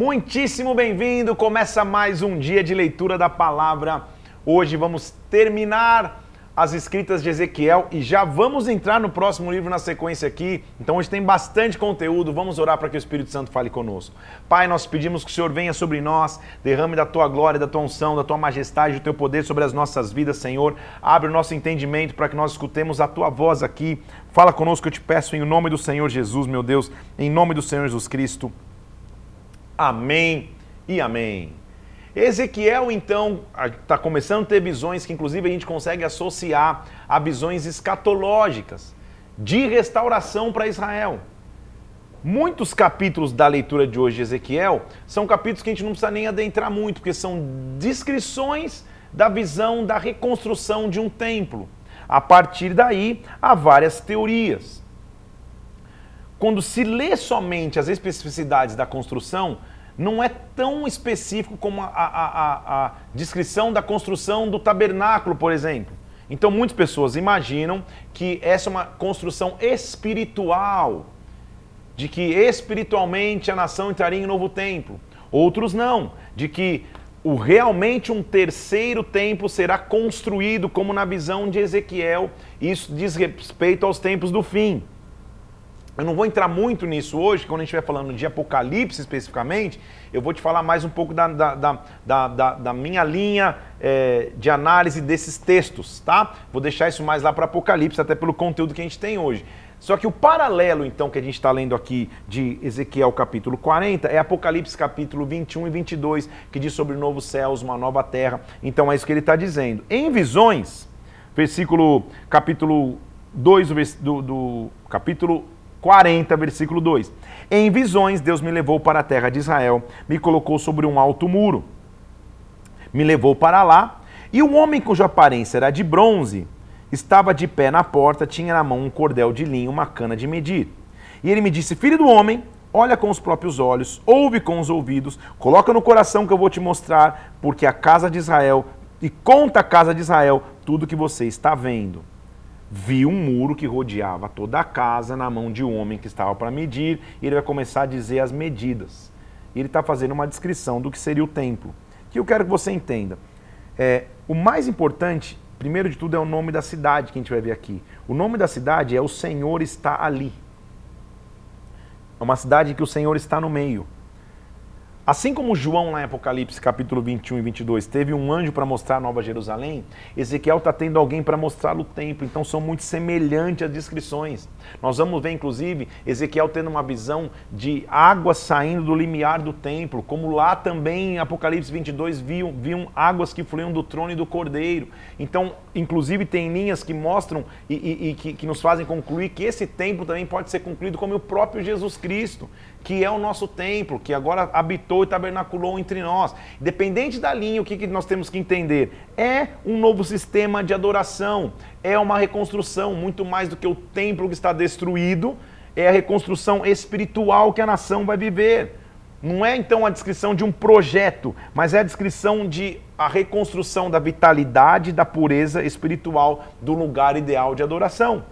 Muitíssimo bem-vindo! Começa mais um dia de leitura da palavra. Hoje vamos terminar as escritas de Ezequiel e já vamos entrar no próximo livro na sequência aqui. Então hoje tem bastante conteúdo. Vamos orar para que o Espírito Santo fale conosco. Pai, nós pedimos que o Senhor venha sobre nós, derrame da tua glória, da tua unção, da tua majestade, do teu poder sobre as nossas vidas, Senhor. Abre o nosso entendimento para que nós escutemos a tua voz aqui. Fala conosco, eu te peço em nome do Senhor Jesus, meu Deus, em nome do Senhor Jesus Cristo. Amém e amém. Ezequiel, então, está começando a ter visões que, inclusive, a gente consegue associar a visões escatológicas de restauração para Israel. Muitos capítulos da leitura de hoje de Ezequiel são capítulos que a gente não precisa nem adentrar muito, porque são descrições da visão da reconstrução de um templo. A partir daí, há várias teorias. Quando se lê somente as especificidades da construção, não é tão específico como a, a, a, a descrição da construção do tabernáculo, por exemplo. Então, muitas pessoas imaginam que essa é uma construção espiritual, de que espiritualmente a nação entraria em novo templo. Outros não, de que o, realmente um terceiro templo será construído, como na visão de Ezequiel. Isso diz respeito aos tempos do fim. Eu não vou entrar muito nisso hoje, quando a gente estiver falando de Apocalipse especificamente, eu vou te falar mais um pouco da, da, da, da, da minha linha é, de análise desses textos, tá? Vou deixar isso mais lá para Apocalipse, até pelo conteúdo que a gente tem hoje. Só que o paralelo, então, que a gente está lendo aqui de Ezequiel capítulo 40 é Apocalipse capítulo 21 e 22, que diz sobre novos céus, uma nova terra. Então é isso que ele está dizendo. Em visões, versículo capítulo 2 do, do capítulo 40, versículo 2. Em visões, Deus me levou para a terra de Israel, me colocou sobre um alto muro, me levou para lá, e um homem cuja aparência era de bronze estava de pé na porta, tinha na mão um cordel de linho, uma cana de medir. E ele me disse: Filho do homem, olha com os próprios olhos, ouve com os ouvidos, coloca no coração que eu vou te mostrar, porque a casa de Israel, e conta a casa de Israel tudo que você está vendo viu um muro que rodeava toda a casa na mão de um homem que estava para medir, e ele vai começar a dizer as medidas. Ele está fazendo uma descrição do que seria o templo. Que eu quero que você entenda. É, o mais importante, primeiro de tudo, é o nome da cidade que a gente vai ver aqui. O nome da cidade é O Senhor está ali. É uma cidade que o Senhor está no meio. Assim como João, lá em Apocalipse, capítulo 21 e 22, teve um anjo para mostrar a Nova Jerusalém, Ezequiel está tendo alguém para mostrar o templo. Então são muito semelhantes as descrições. Nós vamos ver, inclusive, Ezequiel tendo uma visão de água saindo do limiar do templo, como lá também em Apocalipse 22 viam, viam águas que fluíam do trono e do cordeiro. Então, inclusive, tem linhas que mostram e, e, e que, que nos fazem concluir que esse templo também pode ser concluído como o próprio Jesus Cristo que é o nosso templo, que agora habitou e tabernaculou entre nós. Independente da linha, o que, que nós temos que entender? É um novo sistema de adoração, é uma reconstrução, muito mais do que o templo que está destruído, é a reconstrução espiritual que a nação vai viver. Não é então a descrição de um projeto, mas é a descrição de a reconstrução da vitalidade, da pureza espiritual do lugar ideal de adoração.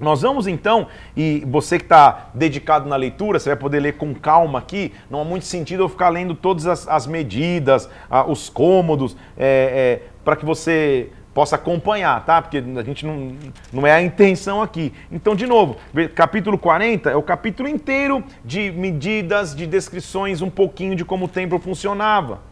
Nós vamos então, e você que está dedicado na leitura, você vai poder ler com calma aqui, não há muito sentido eu ficar lendo todas as, as medidas, os cômodos, é, é, para que você possa acompanhar, tá? Porque a gente não, não é a intenção aqui. Então, de novo, capítulo 40 é o capítulo inteiro de medidas, de descrições, um pouquinho de como o templo funcionava.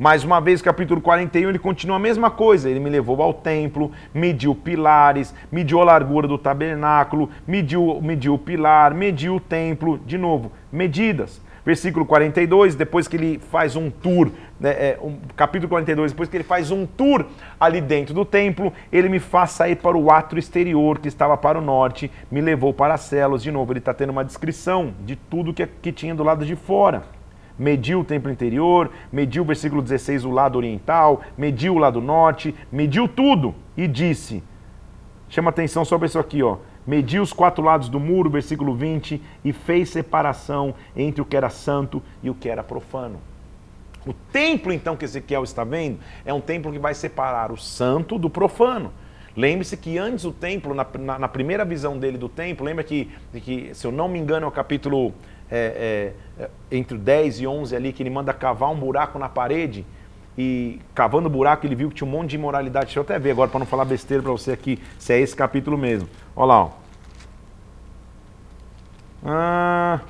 Mais uma vez, capítulo 41, ele continua a mesma coisa. Ele me levou ao templo, mediu pilares, mediu a largura do tabernáculo, mediu, mediu o pilar, mediu o templo. De novo, medidas. Versículo 42, depois que ele faz um tour, né, é, um, capítulo 42, depois que ele faz um tour ali dentro do templo, ele me faz sair para o átrio exterior que estava para o norte, me levou para as celas. De novo, ele está tendo uma descrição de tudo que, que tinha do lado de fora mediu o templo interior, mediu o versículo 16, o lado oriental, mediu o lado norte, mediu tudo e disse: chama atenção sobre isso aqui, ó. Mediu os quatro lados do muro, versículo 20, e fez separação entre o que era santo e o que era profano. O templo, então, que Ezequiel está vendo, é um templo que vai separar o santo do profano. Lembre-se que antes o templo, na, na, na, primeira visão dele do templo, lembra que, que, se eu não me engano, é o capítulo é, é, é entre o 10 e 11 ali, que ele manda cavar um buraco na parede e cavando o buraco ele viu que tinha um monte de imoralidade. Deixa eu até ver agora para não falar besteira para você aqui, se é esse capítulo mesmo. Olha lá, ó. Ah,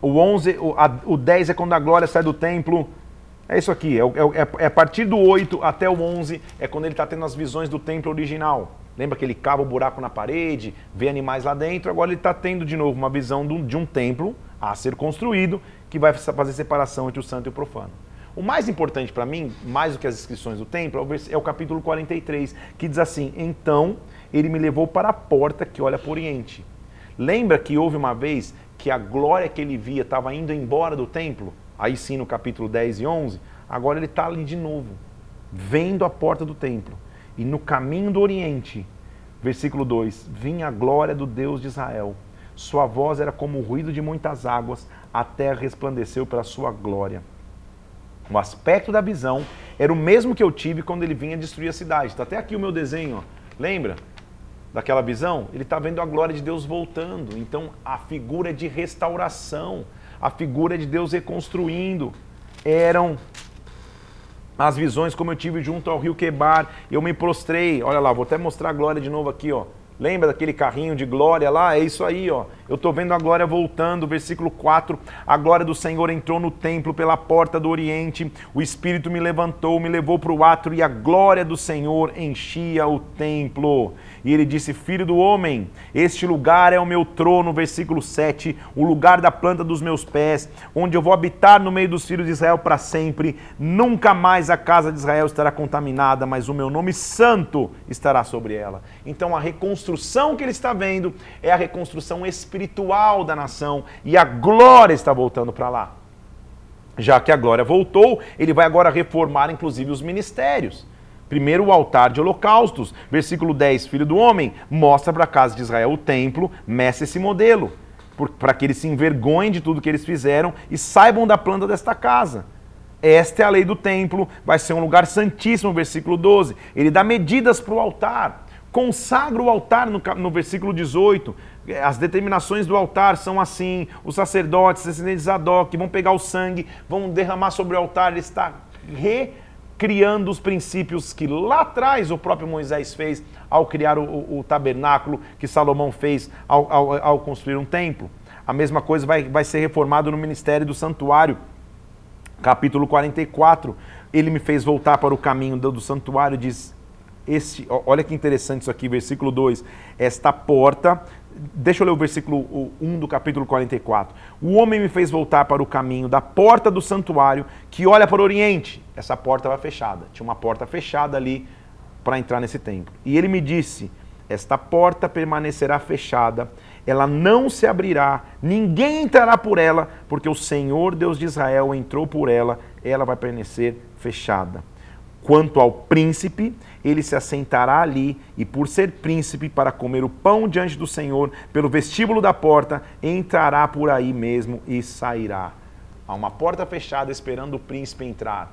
o 11, o, a, o 10 é quando a glória sai do templo. É isso aqui, é, é, é a partir do 8 até o 11 é quando ele está tendo as visões do templo original. Lembra que ele cava o buraco na parede, vê animais lá dentro? Agora ele está tendo de novo uma visão de um templo a ser construído que vai fazer separação entre o santo e o profano. O mais importante para mim, mais do que as inscrições do templo, é o capítulo 43, que diz assim: Então ele me levou para a porta que olha para o oriente. Lembra que houve uma vez que a glória que ele via estava indo embora do templo? Aí sim, no capítulo 10 e 11. Agora ele está ali de novo, vendo a porta do templo. E no caminho do oriente, versículo 2: Vinha a glória do Deus de Israel. Sua voz era como o ruído de muitas águas, a terra resplandeceu pela sua glória. O aspecto da visão era o mesmo que eu tive quando ele vinha destruir a cidade. Está até aqui o meu desenho, ó. lembra? Daquela visão? Ele está vendo a glória de Deus voltando. Então a figura de restauração, a figura de Deus reconstruindo, eram as visões como eu tive junto ao rio Quebar. Eu me prostrei. Olha lá, vou até mostrar a glória de novo aqui, ó. Lembra daquele carrinho de glória lá? É isso aí, ó. Eu estou vendo a glória voltando, versículo 4. A glória do Senhor entrou no templo pela porta do oriente. O Espírito me levantou, me levou para o átrio e a glória do Senhor enchia o templo. E ele disse: Filho do homem, este lugar é o meu trono, versículo 7, o lugar da planta dos meus pés, onde eu vou habitar no meio dos filhos de Israel para sempre. Nunca mais a casa de Israel estará contaminada, mas o meu nome santo estará sobre ela. Então a reconstrução que ele está vendo é a reconstrução espiritual da nação e a glória está voltando para lá. Já que a glória voltou, ele vai agora reformar inclusive os ministérios. Primeiro, o altar de holocaustos. Versículo 10, filho do homem, mostra para a casa de Israel o templo, meça esse modelo, para que eles se envergonhem de tudo que eles fizeram e saibam da planta desta casa. Esta é a lei do templo, vai ser um lugar santíssimo, versículo 12. Ele dá medidas para o altar, consagra o altar no, no versículo 18. As determinações do altar são assim: os sacerdotes, descendentes de Zadok, vão pegar o sangue, vão derramar sobre o altar, ele está re criando os princípios que lá atrás o próprio Moisés fez ao criar o, o, o tabernáculo, que Salomão fez ao, ao, ao, construir um templo. A mesma coisa vai, vai ser reformado no ministério do santuário. Capítulo 44, ele me fez voltar para o caminho do, do santuário, diz, esse, olha que interessante isso aqui, versículo 2. Esta porta Deixa eu ler o versículo 1 do capítulo 44. O homem me fez voltar para o caminho da porta do santuário que olha para o oriente. Essa porta estava fechada. Tinha uma porta fechada ali para entrar nesse templo. E ele me disse: Esta porta permanecerá fechada, ela não se abrirá, ninguém entrará por ela, porque o Senhor Deus de Israel entrou por ela, ela vai permanecer fechada. Quanto ao príncipe, ele se assentará ali e, por ser príncipe, para comer o pão diante do Senhor, pelo vestíbulo da porta, entrará por aí mesmo e sairá. Há uma porta fechada esperando o príncipe entrar,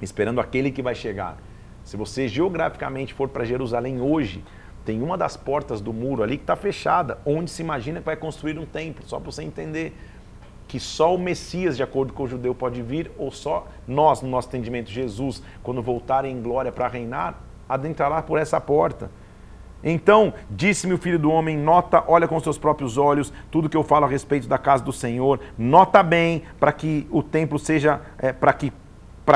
esperando aquele que vai chegar. Se você geograficamente for para Jerusalém hoje, tem uma das portas do muro ali que está fechada, onde se imagina que vai construir um templo, só para você entender que só o Messias, de acordo com o judeu, pode vir, ou só nós, no nosso entendimento, Jesus, quando voltar em glória para reinar, adentrará por essa porta. Então, disse-me o filho do homem: nota, olha com seus próprios olhos tudo que eu falo a respeito da casa do Senhor, nota bem para que o templo seja, é, para que,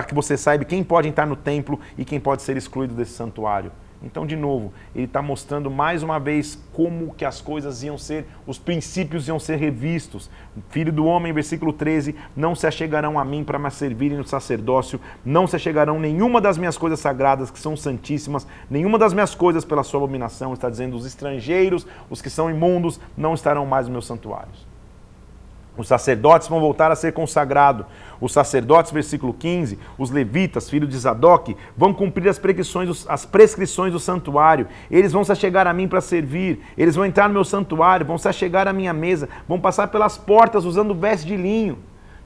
que você saiba quem pode entrar no templo e quem pode ser excluído desse santuário. Então, de novo, ele está mostrando mais uma vez como que as coisas iam ser, os princípios iam ser revistos. Filho do homem, versículo 13, não se achegarão a mim para me servirem no sacerdócio, não se achegarão nenhuma das minhas coisas sagradas que são santíssimas, nenhuma das minhas coisas pela sua abominação, está dizendo, os estrangeiros, os que são imundos, não estarão mais nos meus santuários. Os sacerdotes vão voltar a ser consagrados. Os sacerdotes, versículo 15, os levitas, filhos de Zadok, vão cumprir as prescrições, as prescrições do santuário. Eles vão se achegar a mim para servir. Eles vão entrar no meu santuário, vão se achegar à minha mesa, vão passar pelas portas usando veste de linho.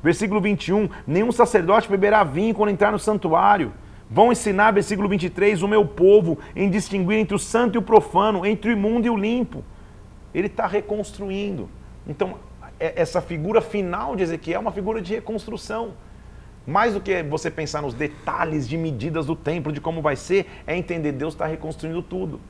Versículo 21, nenhum sacerdote beberá vinho quando entrar no santuário. Vão ensinar, versículo 23, o meu povo em distinguir entre o santo e o profano, entre o imundo e o limpo. Ele está reconstruindo Então, essa figura final de Ezequiel é uma figura de reconstrução. Mais do que você pensar nos detalhes de medidas do templo, de como vai ser, é entender Deus está reconstruindo tudo.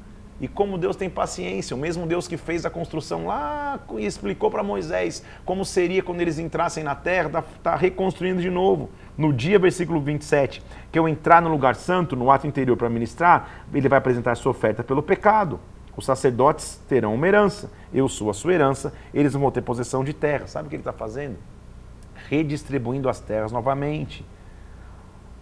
E como Deus tem paciência, o mesmo Deus que fez a construção lá e explicou para Moisés como seria quando eles entrassem na terra, está tá reconstruindo de novo. No dia, versículo 27, que eu entrar no lugar santo, no ato interior para ministrar, ele vai apresentar sua oferta pelo pecado. Os sacerdotes terão uma herança, eu sou a sua herança, eles vão ter possessão de terra. Sabe o que ele está fazendo? Redistribuindo as terras novamente.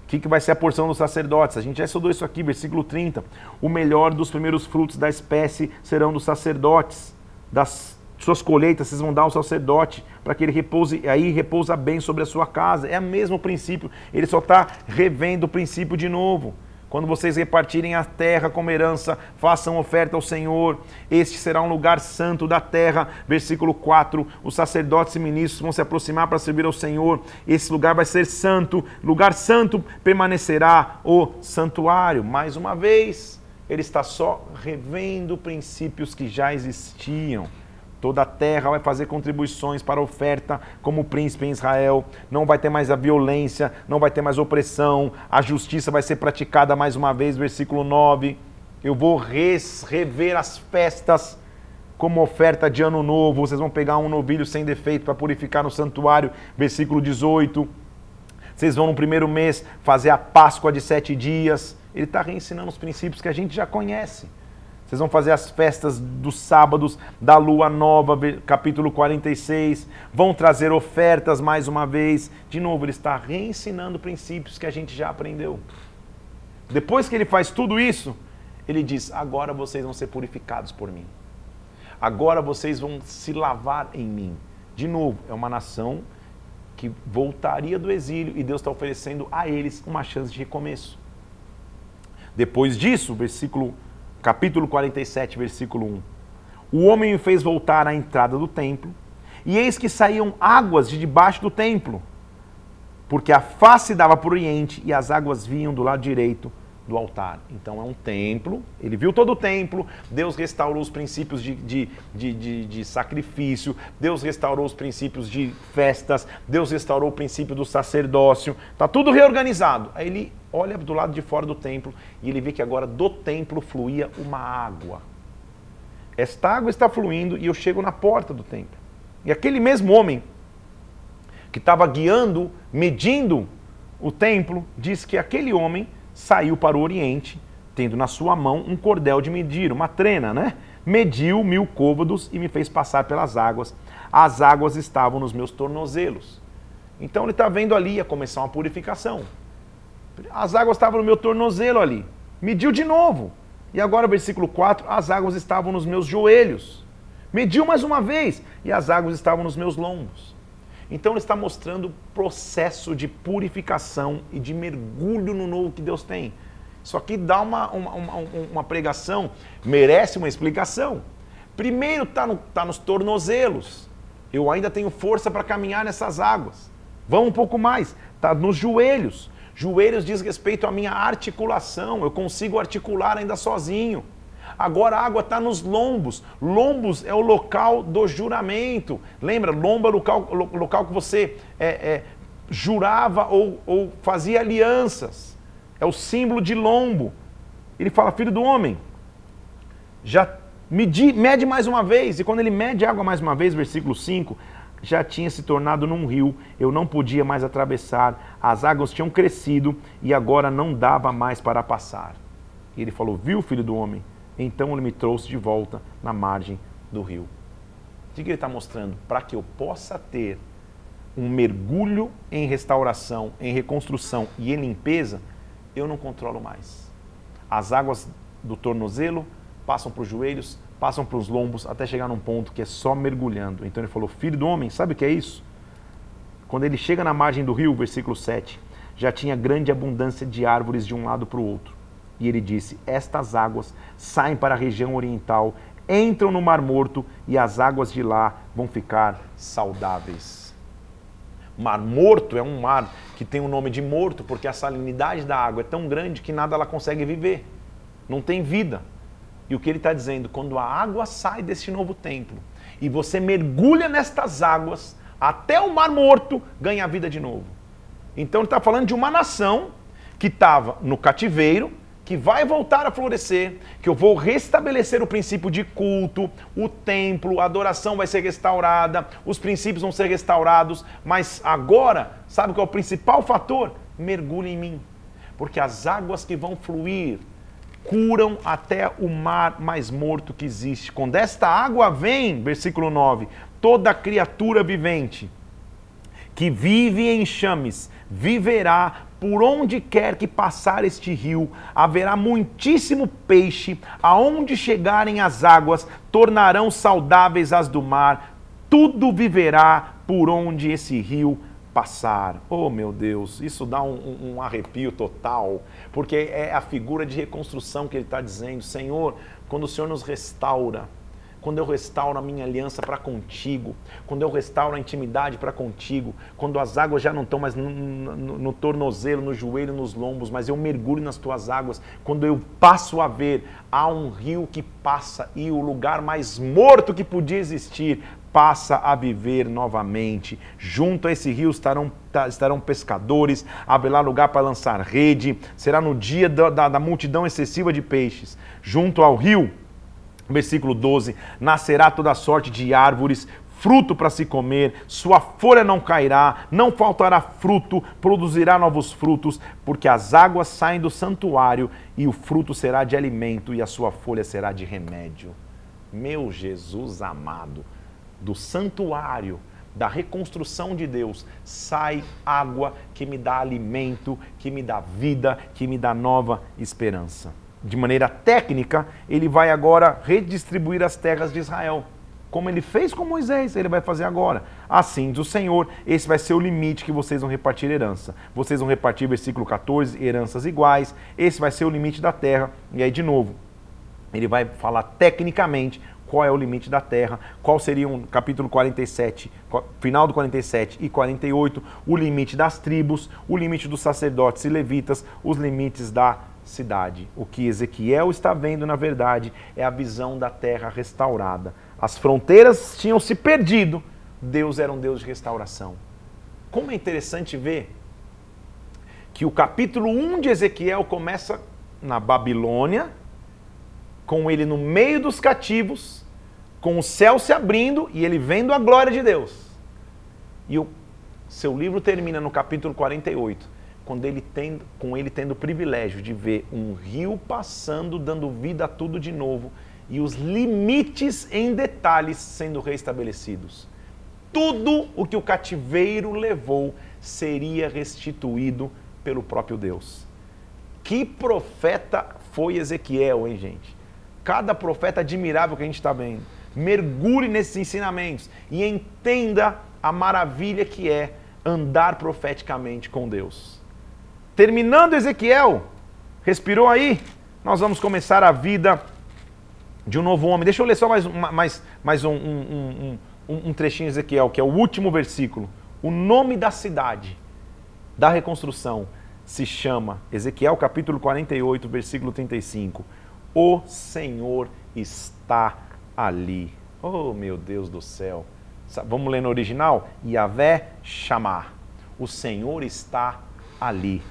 O que, que vai ser a porção dos sacerdotes? A gente já estudou isso aqui, versículo 30. O melhor dos primeiros frutos da espécie serão dos sacerdotes. Das suas colheitas vocês vão dar ao sacerdote, para que ele repouse, aí repousa bem sobre a sua casa. É o mesmo princípio. Ele só está revendo o princípio de novo. Quando vocês repartirem a terra como herança, façam oferta ao Senhor. Este será um lugar santo da terra. Versículo 4: Os sacerdotes e ministros vão se aproximar para servir ao Senhor. Esse lugar vai ser santo. Lugar santo permanecerá o santuário. Mais uma vez, ele está só revendo princípios que já existiam. Toda a terra vai fazer contribuições para a oferta como príncipe em Israel. Não vai ter mais a violência, não vai ter mais opressão. A justiça vai ser praticada mais uma vez. Versículo 9. Eu vou res, rever as festas como oferta de ano novo. Vocês vão pegar um novilho sem defeito para purificar no santuário. Versículo 18. Vocês vão no primeiro mês fazer a Páscoa de sete dias. Ele está reensinando os princípios que a gente já conhece. Vocês vão fazer as festas dos sábados da lua nova, capítulo 46. Vão trazer ofertas mais uma vez. De novo, ele está reensinando princípios que a gente já aprendeu. Depois que ele faz tudo isso, ele diz: Agora vocês vão ser purificados por mim. Agora vocês vão se lavar em mim. De novo, é uma nação que voltaria do exílio e Deus está oferecendo a eles uma chance de recomeço. Depois disso, versículo capítulo 47, versículo 1. O homem me fez voltar à entrada do templo, e eis que saíam águas de debaixo do templo, porque a face dava para o oriente e as águas vinham do lado direito do altar. Então é um templo, ele viu todo o templo, Deus restaurou os princípios de, de, de, de, de sacrifício, Deus restaurou os princípios de festas, Deus restaurou o princípio do sacerdócio, está tudo reorganizado. Aí ele olha do lado de fora do templo e ele vê que agora do templo fluía uma água. Esta água está fluindo e eu chego na porta do templo. E aquele mesmo homem que estava guiando, medindo o templo, diz que aquele homem saiu para o oriente, tendo na sua mão um cordel de medir, uma trena, né? Mediu mil côvados e me fez passar pelas águas. As águas estavam nos meus tornozelos. Então ele está vendo ali, ia começar uma purificação. As águas estavam no meu tornozelo ali. Mediu de novo. E agora, versículo 4: as águas estavam nos meus joelhos. Mediu mais uma vez, e as águas estavam nos meus lombos. Então ele está mostrando o processo de purificação e de mergulho no novo que Deus tem. Isso aqui dá uma, uma, uma, uma pregação, merece uma explicação. Primeiro está no, tá nos tornozelos. Eu ainda tenho força para caminhar nessas águas. Vamos um pouco mais. Está nos joelhos. Joelhos diz respeito à minha articulação. Eu consigo articular ainda sozinho. Agora a água está nos lombos. Lombos é o local do juramento. Lembra? Lombo é o local, local que você é, é, jurava ou, ou fazia alianças. É o símbolo de lombo. Ele fala, filho do homem, já medi, mede mais uma vez. E quando ele mede água mais uma vez, versículo 5, já tinha se tornado num rio, eu não podia mais atravessar, as águas tinham crescido e agora não dava mais para passar. E ele falou: Viu, filho do homem? Então ele me trouxe de volta na margem do rio. O que ele está mostrando? Para que eu possa ter um mergulho em restauração, em reconstrução e em limpeza, eu não controlo mais. As águas do tornozelo passam para os joelhos, passam para os lombos, até chegar num ponto que é só mergulhando. Então ele falou: Filho do homem, sabe o que é isso? Quando ele chega na margem do rio, versículo 7, já tinha grande abundância de árvores de um lado para o outro. E ele disse: Estas águas saem para a região oriental, entram no Mar Morto e as águas de lá vão ficar saudáveis. Mar Morto é um mar que tem o nome de morto porque a salinidade da água é tão grande que nada ela consegue viver. Não tem vida. E o que ele está dizendo? Quando a água sai desse novo templo e você mergulha nestas águas, até o Mar Morto ganha vida de novo. Então ele está falando de uma nação que estava no cativeiro, que vai voltar a florescer, que eu vou restabelecer o princípio de culto, o templo, a adoração vai ser restaurada, os princípios vão ser restaurados, mas agora, sabe qual é o principal fator? Mergulhe em mim, porque as águas que vão fluir curam até o mar mais morto que existe. Quando esta água vem, versículo 9, toda criatura vivente que vive em chames viverá por onde quer que passar este rio, haverá muitíssimo peixe, aonde chegarem as águas, tornarão saudáveis as do mar, tudo viverá por onde esse rio passar. Oh meu Deus, isso dá um, um, arrepio total, porque é a figura de reconstrução que ele está dizendo. Senhor, quando o Senhor nos restaura, quando eu restauro a minha aliança para contigo, quando eu restauro a intimidade para contigo, quando as águas já não estão mais no, no, no, tornozelo, no joelho, nos lombos, mas eu mergulho nas tuas águas, quando eu passo a ver, há um rio que passa e o lugar mais morto que podia existir passa a viver novamente. Junto a esse rio estarão, estarão pescadores, haverá lugar para lançar rede, será no dia da, da, da multidão excessiva de peixes. Junto ao rio, Versículo 12: Nascerá toda sorte de árvores, fruto para se comer, sua folha não cairá, não faltará fruto, produzirá novos frutos, porque as águas saem do santuário e o fruto será de alimento e a sua folha será de remédio. Meu Jesus amado, do santuário, da reconstrução de Deus, sai água que me dá alimento, que me dá vida, que me dá nova esperança de maneira técnica, ele vai agora redistribuir as terras de Israel. Como ele fez com Moisés, ele vai fazer agora. Assim diz o Senhor, esse vai ser o limite que vocês vão repartir herança. Vocês vão repartir, versículo 14, heranças iguais. Esse vai ser o limite da terra. E aí, de novo, ele vai falar tecnicamente qual é o limite da terra, qual seria um capítulo 47, final do 47 e 48, o limite das tribos, o limite dos sacerdotes e levitas, os limites da cidade. O que Ezequiel está vendo, na verdade, é a visão da terra restaurada. As fronteiras tinham se perdido, Deus era um Deus de restauração. Como é interessante ver que o capítulo 1 de Ezequiel começa na Babilônia, com ele no meio dos cativos, com o céu se abrindo e ele vendo a glória de Deus. E o seu livro termina no capítulo 48 quando ele tem, com ele tendo o privilégio de ver um rio passando, dando vida a tudo de novo e os limites em detalhes sendo restabelecidos. Tudo o que o cativeiro levou seria restituído pelo próprio Deus. Que profeta foi Ezequiel, hein, gente? Cada profeta admirável que a gente está vendo. Mergulhe nesses ensinamentos e entenda a maravilha que é andar profeticamente com Deus. Terminando Ezequiel, respirou aí? Nós vamos começar a vida de um novo homem. Deixa eu ler só mais, mais, mais um, um, um, um trechinho de Ezequiel, que é o último versículo. O nome da cidade da reconstrução se chama, Ezequiel capítulo 48, versículo 35. O Senhor está ali. Oh, meu Deus do céu. Vamos ler no original? Yahvé chamar. O Senhor está ali.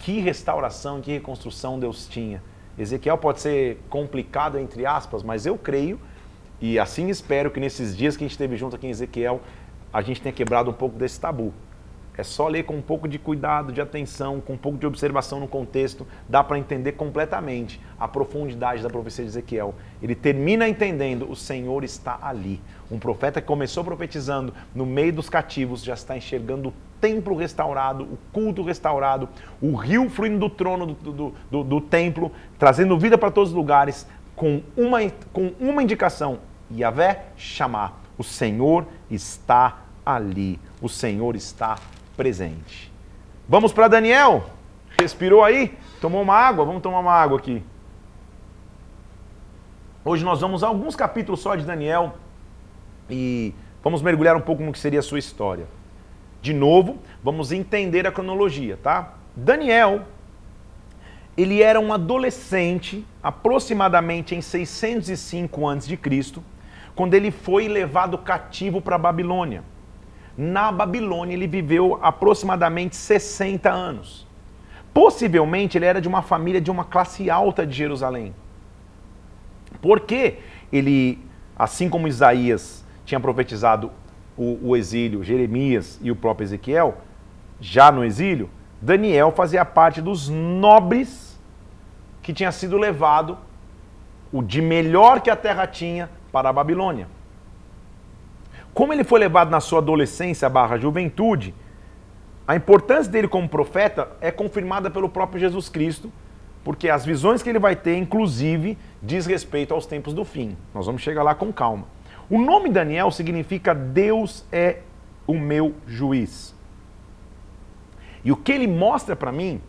Que restauração, que reconstrução Deus tinha. Ezequiel pode ser complicado, entre aspas, mas eu creio e assim espero que nesses dias que a gente esteve junto aqui em Ezequiel, a gente tenha quebrado um pouco desse tabu. É só ler com um pouco de cuidado, de atenção, com um pouco de observação no contexto, dá para entender completamente a profundidade da profecia de Ezequiel. Ele termina entendendo: o Senhor está ali. Um profeta que começou profetizando no meio dos cativos já está enxergando templo restaurado, o culto restaurado, o rio fluindo do trono do, do, do, do templo, trazendo vida para todos os lugares, com uma, com uma indicação: Yahvé chamar. O Senhor está ali. O Senhor está presente. Vamos para Daniel? Respirou aí? Tomou uma água? Vamos tomar uma água aqui. Hoje nós vamos a alguns capítulos só de Daniel e vamos mergulhar um pouco no que seria a sua história. De novo, vamos entender a cronologia, tá? Daniel, ele era um adolescente, aproximadamente em 605 a.C., quando ele foi levado cativo para a Babilônia. Na Babilônia ele viveu aproximadamente 60 anos. Possivelmente ele era de uma família de uma classe alta de Jerusalém. Porque ele, assim como Isaías tinha profetizado o, o exílio, Jeremias e o próprio Ezequiel, já no exílio, Daniel fazia parte dos nobres que tinha sido levado, o de melhor que a terra tinha, para a Babilônia. Como ele foi levado na sua adolescência barra juventude, a importância dele como profeta é confirmada pelo próprio Jesus Cristo, porque as visões que ele vai ter, inclusive, diz respeito aos tempos do fim. Nós vamos chegar lá com calma. O nome Daniel significa Deus é o meu juiz. E o que ele mostra para mim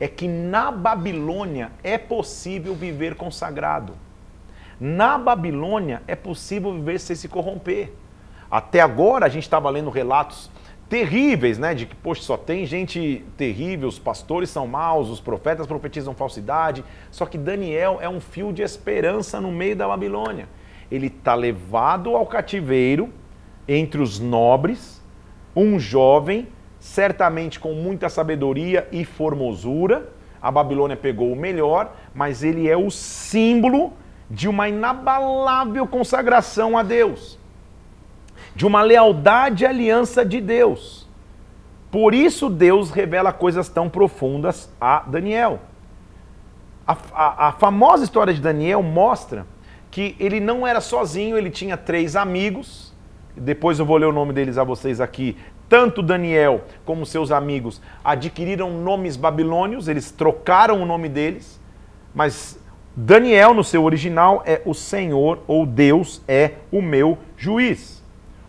é que na Babilônia é possível viver consagrado. Na Babilônia é possível viver sem se corromper. Até agora a gente estava lendo relatos terríveis, né? De que, poxa, só tem gente terrível, os pastores são maus, os profetas profetizam falsidade. Só que Daniel é um fio de esperança no meio da Babilônia. Ele está levado ao cativeiro entre os nobres, um jovem, certamente com muita sabedoria e formosura. A Babilônia pegou o melhor, mas ele é o símbolo de uma inabalável consagração a Deus de uma lealdade e aliança de Deus. Por isso Deus revela coisas tão profundas a Daniel. A, a, a, famosa história de Daniel mostra que ele não era sozinho, ele tinha três amigos. Depois eu vou ler o nome deles a vocês aqui. Tanto Daniel como seus amigos adquiriram nomes babilônios, eles trocaram o nome deles, mas Daniel, no seu original, é o Senhor ou Deus é o meu juiz.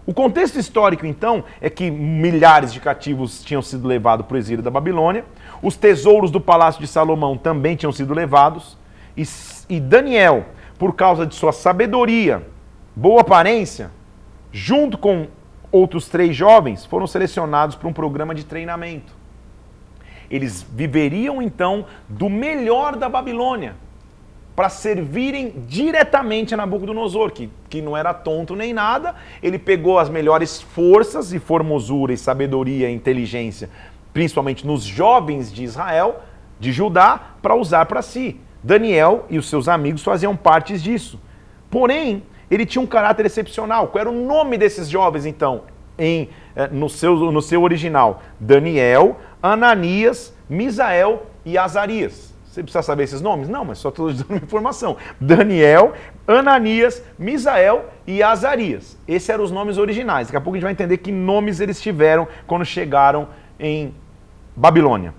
O contexto histórico, então, é que milhares de cativos tinham sido levados para o exílio da Babilônia, os tesouros do palácio de Salomão também tinham sido levados, e, e Daniel, por causa de sua sabedoria, boa aparência, junto com outros três jovens, foram selecionados para um programa de treinamento. Eles viveriam então do melhor da Babilônia, para servirem diretamente a Nabucodonosor, que, que não era tonto nem nada, ele pegou as melhores forças e formosura e sabedoria e inteligência, principalmente nos jovens de Israel, de Judá, para usar para si. Daniel e os seus amigos faziam parte disso. Porém, ele tinha um caráter excepcional. Qual era o nome desses jovens, então, em, eh, no, seu, no seu original? Daniel, Ananias, Misael e Azarias. Você precisa saber esses nomes? Não, mas só estou dando informação. Daniel, Ananias, Misael e Azarias. Esses eram os nomes originais. Daqui a pouco a gente vai entender que nomes eles tiveram quando chegaram em Babilônia.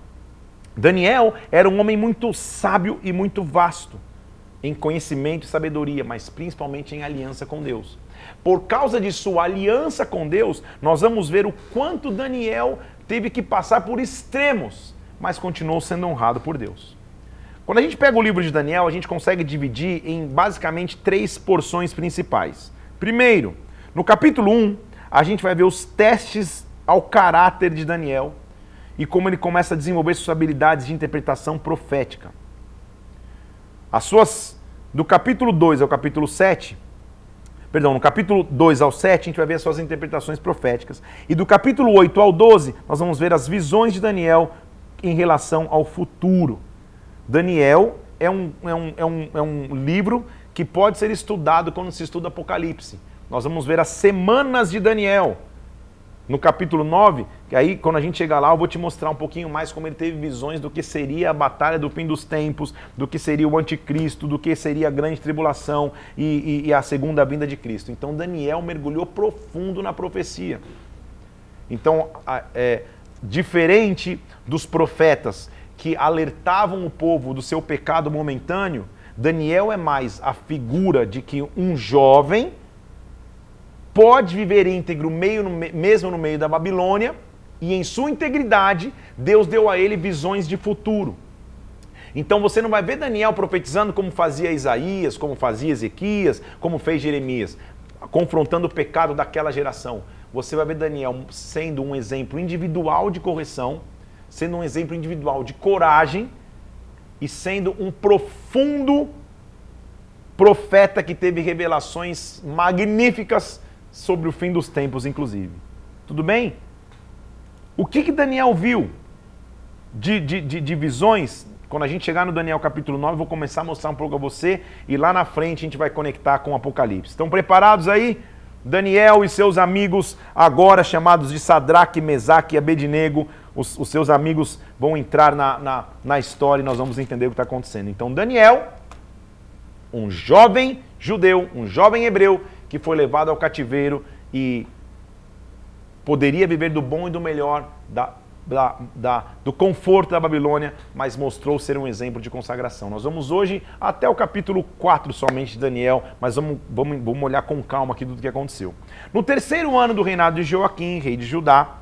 Daniel era um homem muito sábio e muito vasto em conhecimento e sabedoria, mas principalmente em aliança com Deus. Por causa de sua aliança com Deus, nós vamos ver o quanto Daniel teve que passar por extremos, mas continuou sendo honrado por Deus. Quando a gente pega o livro de Daniel, a gente consegue dividir em basicamente três porções principais. Primeiro, no capítulo 1, a gente vai ver os testes ao caráter de Daniel e como ele começa a desenvolver suas habilidades de interpretação profética. As suas do capítulo 2 ao capítulo 7, perdão, no capítulo 2 ao 7, a gente vai ver as suas interpretações proféticas. E do capítulo 8 ao 12, nós vamos ver as visões de Daniel em relação ao futuro. Daniel é um, é, um, é, um, é um livro que pode ser estudado quando se estuda Apocalipse. Nós vamos ver as semanas de Daniel. No capítulo 9, que aí quando a gente chegar lá eu vou te mostrar um pouquinho mais como ele teve visões do que seria a batalha do fim dos tempos, do que seria o anticristo, do que seria a grande tribulação e, e, e a segunda vinda de Cristo. Então Daniel mergulhou profundo na profecia. Então, é, diferente dos profetas que alertavam o povo do seu pecado momentâneo, Daniel é mais a figura de que um jovem pode viver íntegro meio no, mesmo no meio da Babilônia e em sua integridade Deus deu a ele visões de futuro. Então você não vai ver Daniel profetizando como fazia Isaías, como fazia Ezequias, como fez Jeremias, confrontando o pecado daquela geração. Você vai ver Daniel sendo um exemplo individual de correção sendo um exemplo individual de coragem e sendo um profundo profeta que teve revelações magníficas sobre o fim dos tempos, inclusive. Tudo bem? O que, que Daniel viu de, de, de, de visões? Quando a gente chegar no Daniel capítulo 9, eu vou começar a mostrar um pouco a você e lá na frente a gente vai conectar com o Apocalipse. Estão preparados aí? Daniel e seus amigos, agora chamados de Sadraque, Mesaque e Abednego, os, os, seus amigos vão entrar na, na, na história e nós vamos entender o que está acontecendo. Então, Daniel, um jovem judeu, um jovem hebreu, que foi levado ao cativeiro e poderia viver do bom e do melhor, da, da, da, do conforto da Babilônia, mas mostrou ser um exemplo de consagração. Nós vamos hoje até o capítulo 4 somente de Daniel, mas vamos, vamos, vamos olhar com calma aqui tudo o que aconteceu. No terceiro ano do reinado de Joaquim, rei de Judá,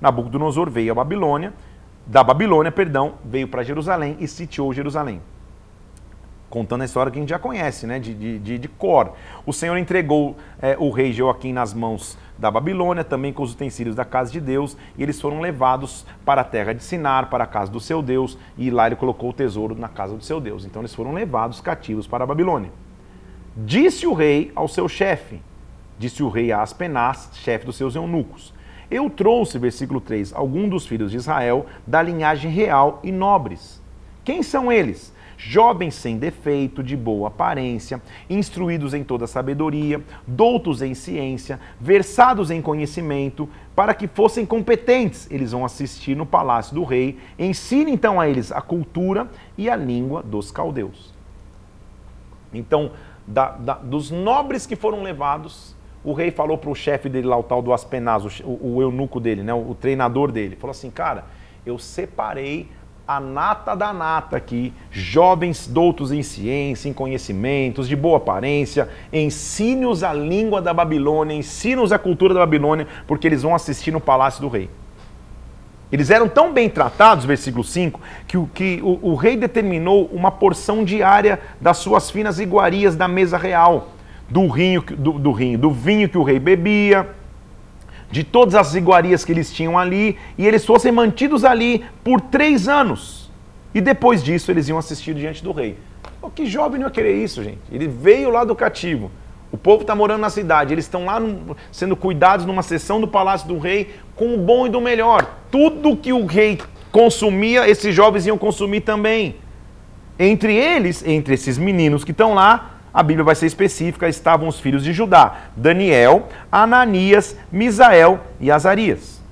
Nabucodonosor veio à Babilônia, da Babilônia, perdão, veio para Jerusalém e sitiou Jerusalém. Contando a história que a gente já conhece, né, de, de, de Cor. O Senhor entregou é, o rei Joaquim nas mãos da Babilônia, também com os utensílios da casa de Deus, e eles foram levados para a terra de Sinar, para a casa do seu Deus, e lá ele colocou o tesouro na casa do seu Deus. Então eles foram levados cativos para a Babilônia. Disse o rei ao seu chefe, disse o rei a Aspenaz, chefe dos seus eunucos: Eu trouxe, versículo 3, algum dos filhos de Israel da linhagem real e nobres. Quem são eles? Jovens sem defeito, de boa aparência, instruídos em toda sabedoria, doutos em ciência, versados em conhecimento, para que fossem competentes. Eles vão assistir no palácio do rei. Ensine então a eles a cultura e a língua dos caldeus. Então, da, da, dos nobres que foram levados, o rei falou para o chefe dele lá, o tal do Aspenaz, o, o eunuco dele, né, o, o treinador dele, falou assim, cara, eu separei a nata da nata aqui, jovens doutos em ciência, em conhecimentos, de boa aparência, ensine-os a língua da Babilônia, ensine-os a cultura da Babilônia, porque eles vão assistir no palácio do rei. Eles eram tão bem tratados, versículo 5, que, o, que o, o rei determinou uma porção diária das suas finas iguarias da mesa real, do, rinho, do, do, rinho, do vinho que o rei bebia, de todas as iguarias que eles tinham ali, e eles fossem mantidos ali por três anos. E depois disso eles iam assistir diante do rei. Oh, que jovem não ia querer isso, gente? Ele veio lá do cativo. O povo está morando na cidade, eles estão lá no, sendo cuidados numa sessão do palácio do rei com o bom e do melhor. Tudo que o rei consumia, esses jovens iam consumir também. Entre eles, entre esses meninos que estão lá, a Bíblia vai ser específica, estavam os filhos de Judá: Daniel, Ananias, Misael e Azarias.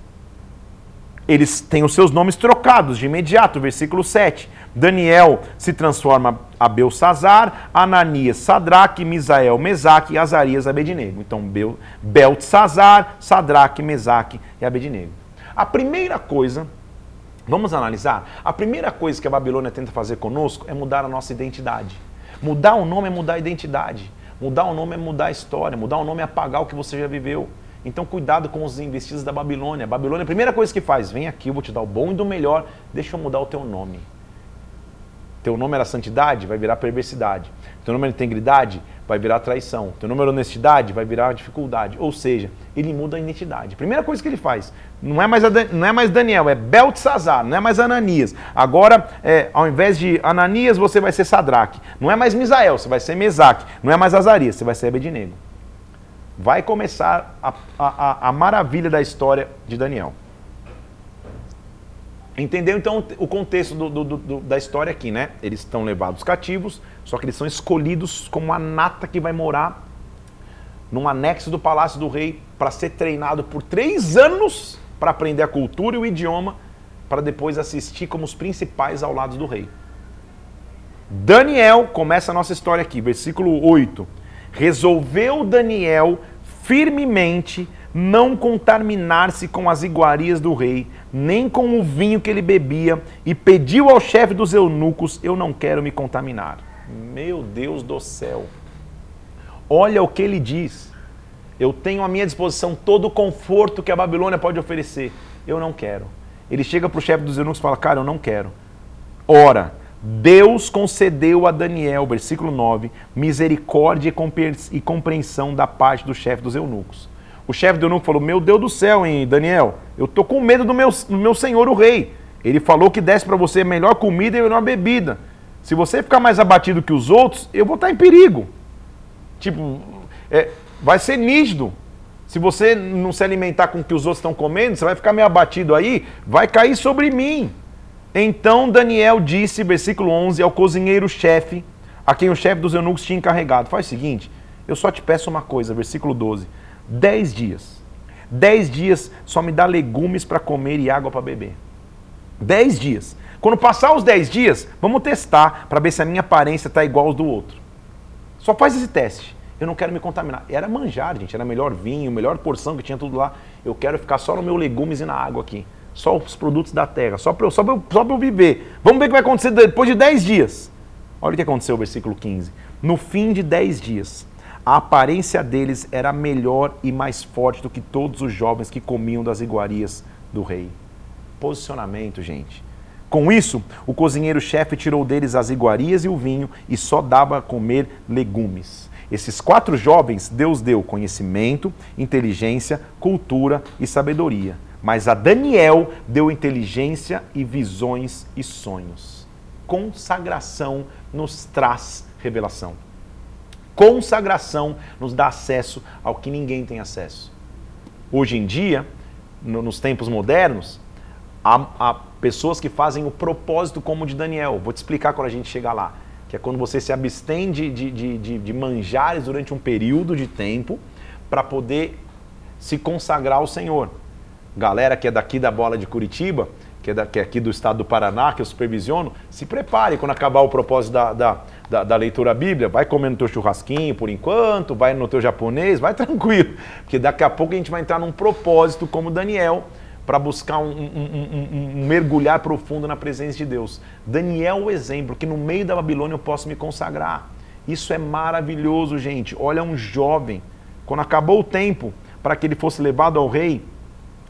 Eles têm os seus nomes trocados de imediato, versículo 7. Daniel se transforma a Belsazar, Ananias, Sadraque, Misael, Mesaque e Azarias, Abednego. Então, Bel, Beltzazar, Sadraque, Mesaque e Abednego. A primeira coisa, vamos analisar, a primeira coisa que a Babilônia tenta fazer conosco é mudar a nossa identidade. Mudar o nome é mudar a identidade. Mudar o nome é mudar a história. Mudar o nome é apagar o que você já viveu. Então, cuidado com os investidos da Babilônia. A Babilônia, a primeira coisa que faz, vem aqui, eu vou te dar o bom e do melhor, deixa eu mudar o teu nome. Teu nome era santidade, vai virar perversidade. Teu nome era integridade, vai virar traição. Teu nome era honestidade, vai virar dificuldade. Ou seja, ele muda a identidade. Primeira coisa que ele faz, não é mais, não é mais Daniel, é Beltzazar, não é mais Ananias. Agora, é, ao invés de Ananias, você vai ser Sadraque. Não é mais Misael, você vai ser Mesaque. Não é mais Azarias, você vai ser Abednego. Vai começar a, a, a maravilha da história de Daniel. Entendeu então o contexto do, do, do, da história aqui, né? Eles estão levados cativos, só que eles são escolhidos como a nata que vai morar num anexo do palácio do rei para ser treinado por três anos para aprender a cultura e o idioma, para depois assistir como os principais ao lado do rei. Daniel, começa a nossa história aqui, versículo 8. Resolveu Daniel firmemente não contaminar-se com as iguarias do rei, nem com o vinho que ele bebia, e pediu ao chefe dos eunucos: Eu não quero me contaminar. Meu Deus do céu! Olha o que ele diz. Eu tenho à minha disposição todo o conforto que a Babilônia pode oferecer. Eu não quero. Ele chega para o chefe dos eunucos e fala: Cara, eu não quero. Ora, Deus concedeu a Daniel, versículo 9, misericórdia e compreensão da parte do chefe dos eunucos. O chefe do eunuco falou: Meu Deus do céu, hein, Daniel? Eu tô com medo do meu, do meu senhor, o rei. Ele falou que desse para você melhor comida e melhor bebida. Se você ficar mais abatido que os outros, eu vou estar em perigo. Tipo, é, vai ser nítido. Se você não se alimentar com o que os outros estão comendo, você vai ficar meio abatido aí, vai cair sobre mim. Então Daniel disse, versículo 11, ao cozinheiro-chefe, a quem o chefe dos eunucos tinha encarregado: Faz o seguinte, eu só te peço uma coisa, versículo 12: dez dias. Dez dias só me dá legumes para comer e água para beber. Dez dias. Quando passar os dez dias, vamos testar para ver se a minha aparência está igual aos do outro. Só faz esse teste. Eu não quero me contaminar. Era manjar, gente. Era melhor vinho, melhor porção que tinha tudo lá. Eu quero ficar só no meu legumes e na água aqui. Só os produtos da terra. Só para eu, só eu, só eu viver. Vamos ver o que vai acontecer depois de dez dias. Olha o que aconteceu, versículo 15. No fim de dez dias, a aparência deles era melhor e mais forte do que todos os jovens que comiam das iguarias do rei. Posicionamento, gente. Com isso, o cozinheiro-chefe tirou deles as iguarias e o vinho e só dava a comer legumes. Esses quatro jovens, Deus deu conhecimento, inteligência, cultura e sabedoria. Mas a Daniel deu inteligência e visões e sonhos. Consagração nos traz revelação. Consagração nos dá acesso ao que ninguém tem acesso. Hoje em dia, no, nos tempos modernos, há, há pessoas que fazem o propósito como o de Daniel. Vou te explicar quando a gente chegar lá. Que é quando você se abstém de, de, de, de manjares durante um período de tempo para poder se consagrar ao Senhor. Galera que é daqui da bola de Curitiba, que é, da, que é aqui do estado do Paraná, que eu supervisiono, se prepare quando acabar o propósito da, da, da, da leitura Bíblia. Vai comendo teu churrasquinho por enquanto, vai no teu japonês, vai tranquilo. Porque daqui a pouco a gente vai entrar num propósito como Daniel, para buscar um, um, um, um, mergulhar profundo na presença de Deus. Daniel, o exemplo, que no meio da Babilônia eu posso me consagrar. Isso é maravilhoso, gente. Olha um jovem, quando acabou o tempo para que ele fosse levado ao rei,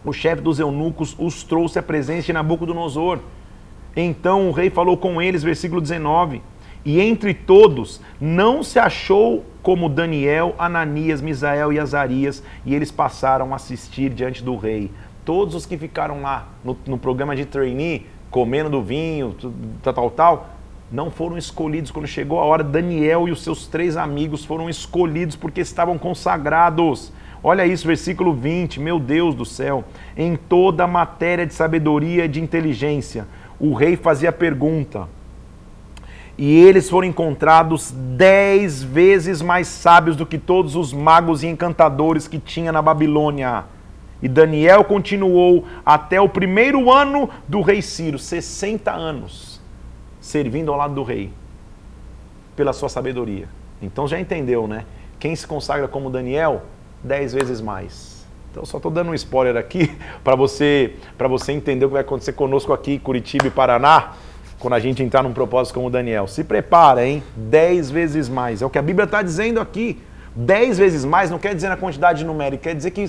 o chefe dos eunucos os trouxe à presença de Nabucodonosor. Então o rei falou com eles, versículo 19: E entre todos não se achou como Daniel, Ananias, Misael e Azarias, e eles passaram a assistir diante do rei. Todos os que ficaram lá no, no programa de trainee, comendo do vinho, tal, tal, tal, não foram escolhidos quando chegou a hora. Daniel e os seus três amigos foram escolhidos porque estavam consagrados. Olha isso, versículo 20, meu Deus do céu. Em toda a matéria de sabedoria e de inteligência, o rei fazia pergunta. E eles foram encontrados dez vezes mais sábios do que todos os magos e encantadores que tinha na Babilônia. E Daniel continuou até o primeiro ano do rei Ciro, 60 anos, servindo ao lado do rei, pela sua sabedoria. Então já entendeu, né? Quem se consagra como Daniel dez vezes mais. Então só estou dando um spoiler aqui para você, você entender o que vai acontecer conosco aqui, Curitiba e Paraná, quando a gente entrar num propósito como Daniel. Se prepara, hein? Dez vezes mais. É o que a Bíblia está dizendo aqui. Dez vezes mais não quer dizer na quantidade numérica, quer dizer que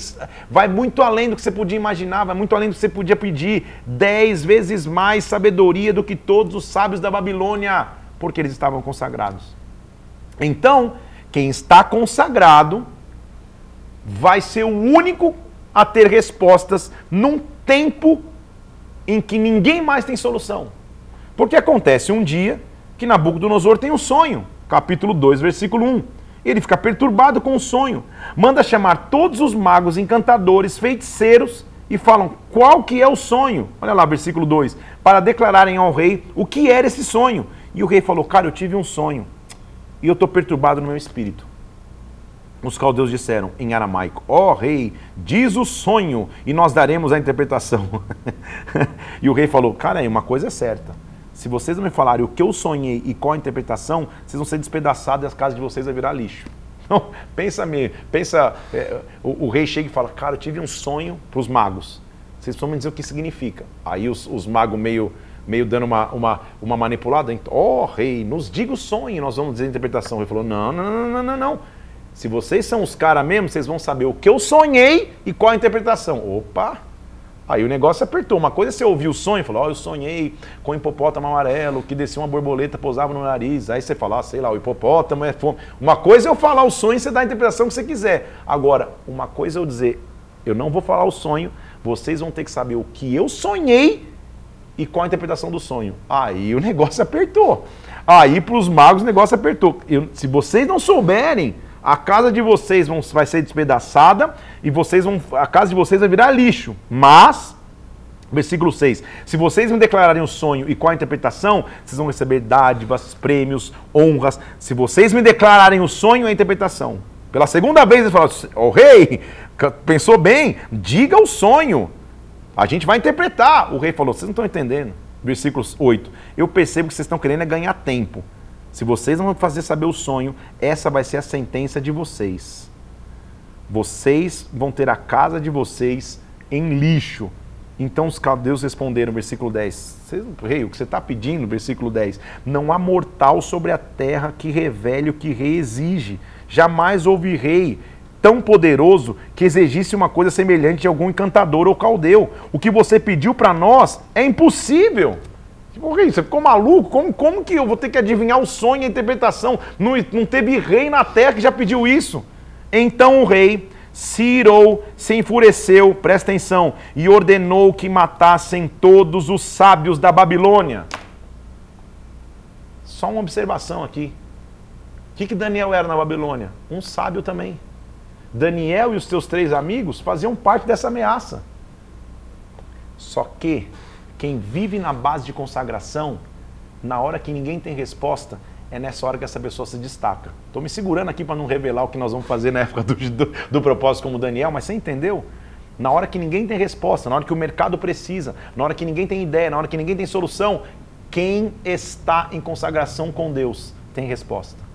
vai muito além do que você podia imaginar, vai muito além do que você podia pedir. Dez vezes mais sabedoria do que todos os sábios da Babilônia, porque eles estavam consagrados. Então, quem está consagrado vai ser o único a ter respostas num tempo em que ninguém mais tem solução. Porque acontece um dia que Nabucodonosor tem um sonho, capítulo 2, versículo 1. Ele fica perturbado com o sonho, manda chamar todos os magos, encantadores, feiticeiros e falam qual que é o sonho. Olha lá, versículo 2, para declararem ao rei o que era esse sonho. E o rei falou: "Cara, eu tive um sonho e eu estou perturbado no meu espírito." Os caldeus disseram em aramaico: Ó oh, rei, diz o sonho e nós daremos a interpretação. e o rei falou: Cara, uma coisa é certa. Se vocês não me falarem o que eu sonhei e qual a interpretação, vocês vão ser despedaçados e as casas de vocês vão virar lixo. Então, pensa me, pensa, é, o, o, rei chega e fala: Cara, eu tive um sonho para os magos. Vocês precisam me dizer o que significa. Aí os, os magos meio meio dando uma, uma, uma manipulada. Ó oh, rei, nos diga o sonho, nós vamos dizer a interpretação. Ele falou: Não, não, não, não, não. não. Se vocês são os caras mesmo, vocês vão saber o que eu sonhei e qual a interpretação. Opa! Aí o negócio apertou. Uma coisa é você ouvir o sonho falar, ó, oh, eu sonhei com um hipopótamo amarelo que descia uma borboleta, pousava no nariz. Aí você fala, ah, sei lá, o hipopótamo é fome. Uma coisa é eu falar o sonho você dá a interpretação que você quiser. Agora, uma coisa é eu dizer, eu não vou falar o sonho, vocês vão ter que saber o que eu sonhei e qual a interpretação do sonho. Aí o negócio apertou. Aí para os magos o negócio apertou. Eu, se vocês não souberem, a casa de vocês vão, vai ser despedaçada e vocês vão, a casa de vocês vai virar lixo. Mas, versículo 6: Se vocês me declararem o sonho e qual a interpretação, vocês vão receber dádivas, prêmios, honras. Se vocês me declararem o sonho e a interpretação. Pela segunda vez ele falou: Ô oh, rei, pensou bem, diga o sonho. A gente vai interpretar. O rei falou: Vocês não estão entendendo. Versículos 8. Eu percebo que vocês estão querendo é ganhar tempo. Se vocês não fazer saber o sonho, essa vai ser a sentença de vocês. Vocês vão ter a casa de vocês em lixo. Então os caldeus responderam, versículo 10. Rei, o que você está pedindo, versículo 10. Não há mortal sobre a terra que revele o que rei exige. Jamais houve rei tão poderoso que exigisse uma coisa semelhante de algum encantador ou caldeu. O que você pediu para nós é impossível. Tipo, rei, você ficou maluco? Como, como que eu vou ter que adivinhar o sonho e a interpretação? Não, não teve rei na terra que já pediu isso. Então o rei se irou, se enfureceu, presta atenção, e ordenou que matassem todos os sábios da Babilônia. Só uma observação aqui. O que, que Daniel era na Babilônia? Um sábio também. Daniel e os seus três amigos faziam parte dessa ameaça. Só que quem vive na base de consagração, na hora que ninguém tem resposta, é nessa hora que essa pessoa se destaca. Estou me segurando aqui para não revelar o que nós vamos fazer na época do, do, do, propósito como Daniel, mas você entendeu? Na hora que ninguém tem resposta, na hora que o mercado precisa, na hora que ninguém tem ideia, na hora que ninguém tem solução, quem está em consagração com Deus tem resposta.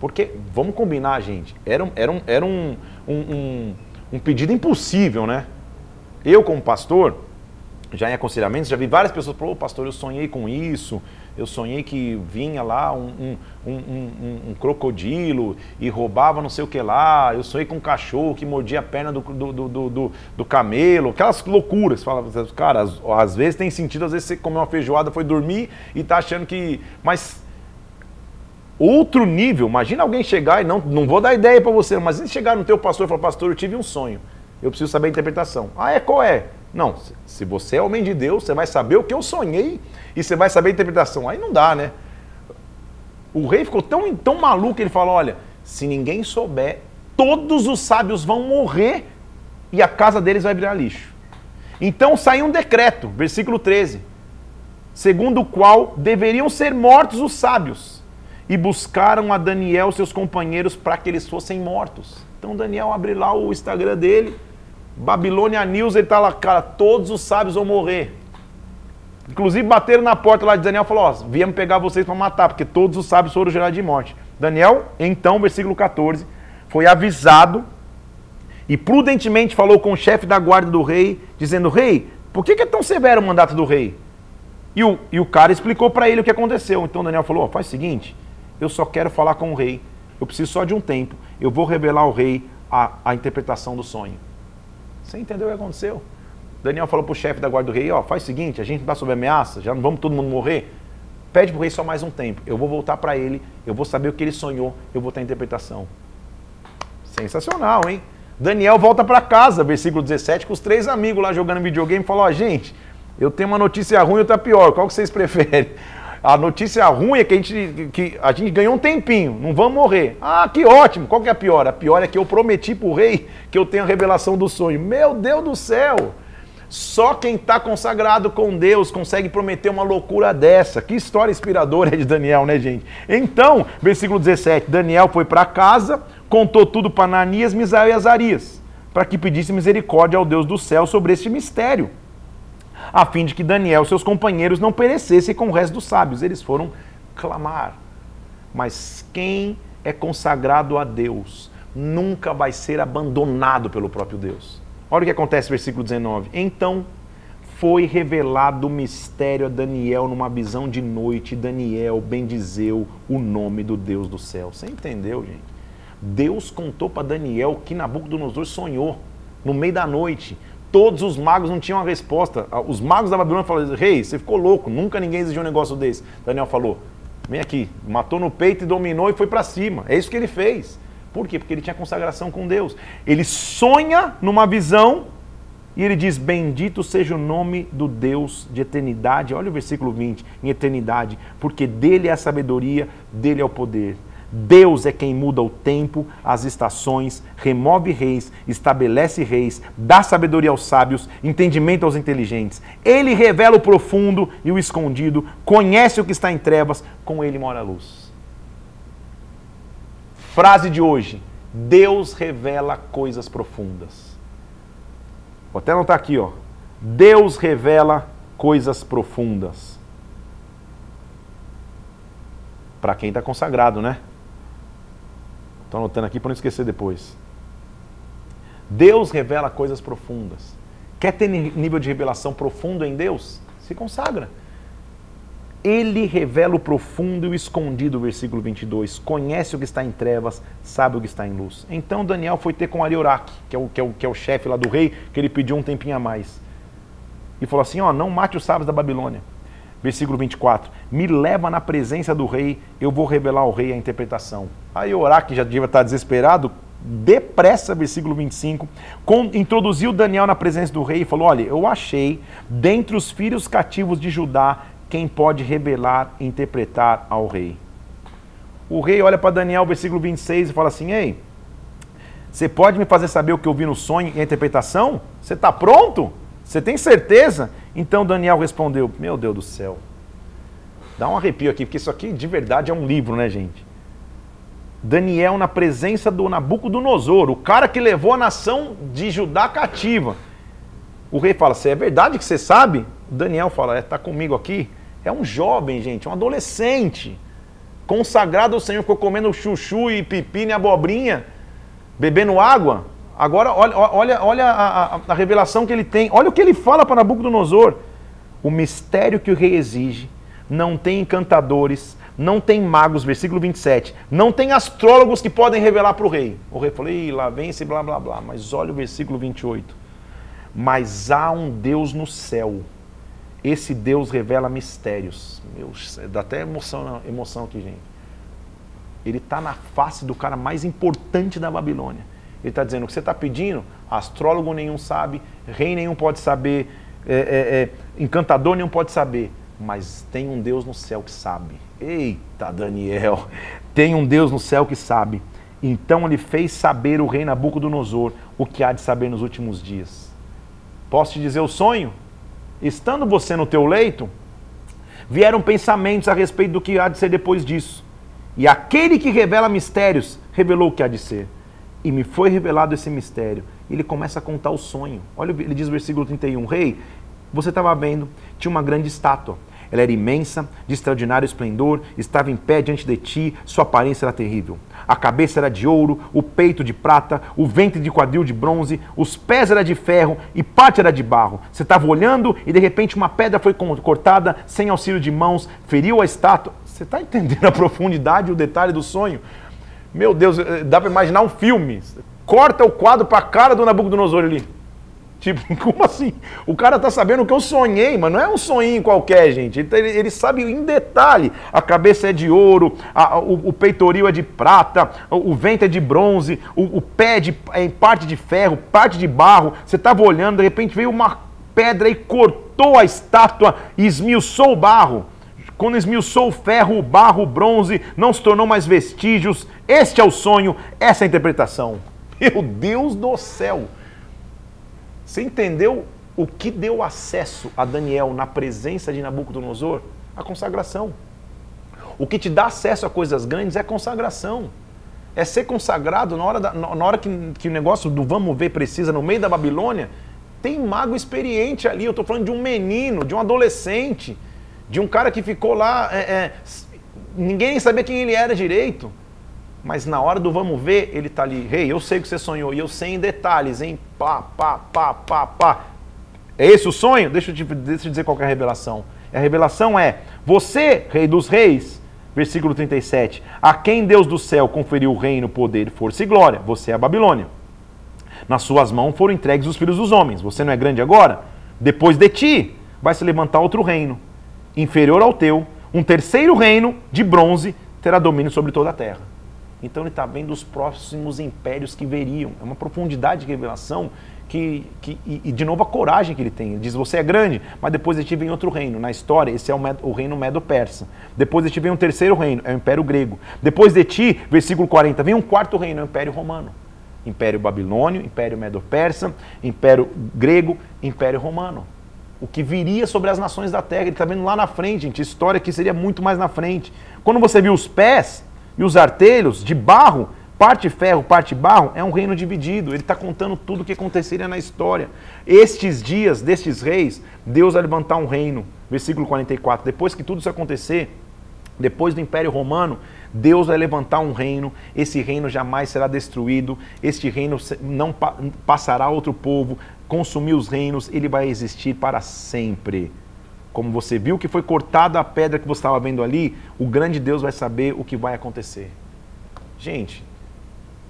Porque, vamos combinar, gente, era, um, era, um, era um, um, um, pedido impossível, né? Eu, como pastor, já em aconselhamento, já vi várias pessoas falando, pastor, eu sonhei com isso, eu sonhei que vinha lá um, um, um, um, crocodilo e roubava não sei o que lá, eu sonhei com um cachorro que mordia a perna do, do, do, do, camelo, aquelas loucuras. Fala, cara, às, vezes tem sentido, às vezes você comeu uma feijoada, foi dormir e tá achando que. Mas outro nível. Imagina alguém chegar e não, não vou dar ideia para você, mas chegar no teu pastor e falar, pastor, eu tive um sonho. Eu preciso saber a interpretação. Ah, é qual é? Não, se você é homem de Deus, você vai saber o que eu sonhei e você vai saber a interpretação. Aí não dá, né? O rei ficou tão, tão maluco que ele falou: olha, se ninguém souber, todos os sábios vão morrer e a casa deles vai virar lixo. Então saiu um decreto, versículo 13, segundo o qual deveriam ser mortos os sábios e buscaram a Daniel, seus companheiros, para que eles fossem mortos. Então Daniel abre lá o Instagram dele, Babilônia News, ele está lá, cara, todos os sábios vão morrer. Inclusive bateram na porta lá de Daniel e falou: Ó, viemos pegar vocês para matar, porque todos os sábios foram gerados de morte. Daniel, então, versículo 14, foi avisado e prudentemente falou com o chefe da guarda do rei, dizendo: Rei, por que, é tão severo o mandato do rei? E o, e o cara explicou para ele o que aconteceu. Então Daniel falou: faz o seguinte, eu só quero falar com o rei. Eu preciso só de um tempo. Eu vou revelar ao rei a, a interpretação do sonho. Você entendeu o que aconteceu? Daniel falou para o chefe da guarda do rei, ó, faz o seguinte, a gente está sob ameaça, já não vamos todo mundo morrer. Pede para o rei só mais um tempo. Eu vou voltar para ele, eu vou saber o que ele sonhou, eu vou ter a interpretação. Sensacional, hein? Daniel volta para casa, versículo 17, com os três amigos lá jogando videogame, falou, ó, gente, eu tenho uma notícia ruim e outra pior, qual que vocês preferem? A notícia ruim é que a gente, que a gente ganhou um tempinho, não vamos morrer. Ah, que ótimo. Qual que é a pior? A pior é que eu prometi para o rei que eu tenho a revelação do sonho. Meu Deus do céu! Só quem está consagrado com Deus consegue prometer uma loucura dessa. Que história inspiradora de Daniel, né, gente? Então, versículo 17: Daniel foi para casa, contou tudo para Ananias, Misael e Azarias, para que pedisse misericórdia ao Deus do céu sobre este mistério a fim de que Daniel e seus companheiros não perecessem com o resto dos sábios. Eles foram clamar. Mas quem é consagrado a Deus nunca vai ser abandonado pelo próprio Deus. Olha o que acontece no versículo 19. Então foi revelado o mistério a Daniel numa visão de noite. Daniel bendizeu o nome do Deus do céu. Você entendeu, gente? Deus contou para Daniel que Nabucodonosor sonhou no meio da noite. Todos os magos não tinham a resposta. Os magos da Babilônia falaram: Rei, você ficou louco, nunca ninguém exigiu um negócio desse. Daniel falou: Vem aqui, matou no peito e dominou e foi para cima. É isso que ele fez. Por quê? Porque ele tinha consagração com Deus. Ele sonha numa visão E ele diz: Bendito seja o nome do Deus de eternidade. Olha o versículo 20: em eternidade, porque dele é a sabedoria, dele é o poder. Deus é quem muda o tempo, as estações, remove reis, estabelece reis, dá sabedoria aos sábios, entendimento aos inteligentes. Ele revela o profundo e o escondido, conhece o que está em trevas, com ele mora a luz. Frase de hoje: Deus revela coisas profundas. Vou até anotar aqui, ó. Deus revela coisas profundas. Para quem está consagrado, né? Estou anotando aqui para não esquecer depois. Deus revela coisas profundas. Quer ter nível de revelação profundo em Deus? Se consagra. Ele revela o profundo e o escondido, versículo 22. Conhece o que está em trevas, sabe o que está em luz. Então Daniel foi ter com Arioraque, que é o, que é o, que é o chefe lá do rei, que ele pediu um tempinho a mais. E falou assim: ó, não mate os sábios da Babilônia. Versículo 24: Me leva na presença do rei, eu vou revelar ao rei a interpretação. Aí Orá, que já devia estar desesperado, depressa, versículo 25, com, introduziu Daniel na presença do rei e falou: Olha, eu achei dentre os filhos cativos de Judá quem pode revelar e interpretar ao rei. O rei olha para Daniel, versículo 26, e fala assim: Ei, você pode me fazer saber o que eu vi no sonho e a interpretação? Você está pronto? Você tem certeza? Então Daniel respondeu: Meu Deus do céu. Dá um arrepio aqui, porque isso aqui de verdade é um livro, né, gente? Daniel na presença do Nabucodonosor, o cara que levou a nação de Judá cativa. O rei fala: "Você é verdade que você sabe?" Daniel fala: "É, tá comigo aqui." É um jovem, gente, um adolescente, consagrado ao Senhor, ficou comendo chuchu e pepino e abobrinha, bebendo água. Agora, olha, olha, olha a, a, a revelação que ele tem. Olha o que ele fala para Nabucodonosor. O mistério que o rei exige não tem encantadores, não tem magos, versículo 27. Não tem astrólogos que podem revelar para o rei. O rei falou, Ih, lá vem esse blá blá blá. Mas olha o versículo 28. Mas há um Deus no céu. Esse Deus revela mistérios. Meu, dá até emoção, emoção aqui, gente. Ele está na face do cara mais importante da Babilônia. Ele está dizendo: o que você está pedindo, astrólogo nenhum sabe, rei nenhum pode saber, é, é, é, encantador nenhum pode saber, mas tem um Deus no céu que sabe. Eita, Daniel, tem um Deus no céu que sabe. Então ele fez saber o rei Nabucodonosor o que há de saber nos últimos dias. Posso te dizer o sonho? Estando você no teu leito, vieram pensamentos a respeito do que há de ser depois disso. E aquele que revela mistérios revelou o que há de ser e me foi revelado esse mistério. Ele começa a contar o sonho. Olha, ele diz no versículo 31, Rei, você estava vendo, tinha uma grande estátua. Ela era imensa, de extraordinário esplendor, estava em pé diante de ti, sua aparência era terrível. A cabeça era de ouro, o peito de prata, o ventre de quadril de bronze, os pés era de ferro e parte era de barro. Você estava olhando e de repente uma pedra foi cortada sem auxílio de mãos, feriu a estátua. Você está entendendo a profundidade e o detalhe do sonho? Meu Deus, eh, dá para imaginar um filme. Corta o quadro para a cara do Nabucodonosor ali. Tipo, como assim? O cara tá sabendo o que eu sonhei, mas não é um sonhinho qualquer, gente. Ele, ele sabe em detalhe. A cabeça é de ouro, a, o, o, peitoril é de prata, o, o ventre é de bronze, o, o pé de, é em parte de ferro, parte de barro. Você estava olhando, de repente veio uma pedra e cortou a estátua e esmiuçou o barro. Quando esmiuçou o ferro, o barro, o bronze, não se tornou mais vestígios. Este é o sonho, essa é a interpretação. Meu Deus do céu! Você entendeu o que deu acesso a Daniel na presença de Nabucodonosor? A consagração. O que te dá acesso a coisas grandes é consagração. É ser consagrado na hora, da, na hora que, que o negócio do vamos ver precisa, no meio da Babilônia. Tem mago experiente ali. Eu estou falando de um menino, de um adolescente de um cara que ficou lá, é, é, ninguém sabia quem ele era direito. Mas na hora do vamos ver, ele tá ali, rei, hey, eu sei o que você sonhou, e eu sei em detalhes, hein? Pá, pá, pá, pá, pá. É esse o sonho? Deixa eu, te, deixa eu dizer qual é a revelação. A revelação é: você, rei dos reis, versículo 37, a quem Deus do céu conferiu o reino, poder, força e glória, você é a Babilônia. Nas suas mãos foram entregues os filhos dos homens. Você não é grande agora? Depois de ti vai se levantar outro reino inferior ao teu, um terceiro reino de bronze terá domínio sobre toda a terra. Então ele está vendo os próximos impérios que veriam. É uma profundidade de revelação que, que e, e, de novo a coragem que ele tem. Ele diz: Você é grande, mas depois de ti vem outro reino. Na história, esse é o, o reino medo-persa. Depois de ti vem um terceiro reino, é o Império Grego. Depois de ti, versículo 40, vem um quarto reino, é o Império Romano. Império Babilônio, Império Medo-Persa, Império Grego, Império Romano. O que viria sobre as nações da terra. Ele está vendo lá na frente, gente. História que seria muito mais na frente. Quando você viu os pés e os artelhos de barro, parte ferro, parte barro, é um reino dividido. Ele está contando tudo o que aconteceria na história. Estes dias destes reis, Deus vai levantar um reino. Versículo 44. Depois que tudo isso acontecer, depois do Império Romano, Deus vai levantar um reino, esse reino jamais será destruído, este reino não pa passará a outro povo, consumir os reinos, ele vai existir para sempre. Como você viu que foi cortada a pedra que você estava vendo ali, o grande Deus vai saber o que vai acontecer. Gente,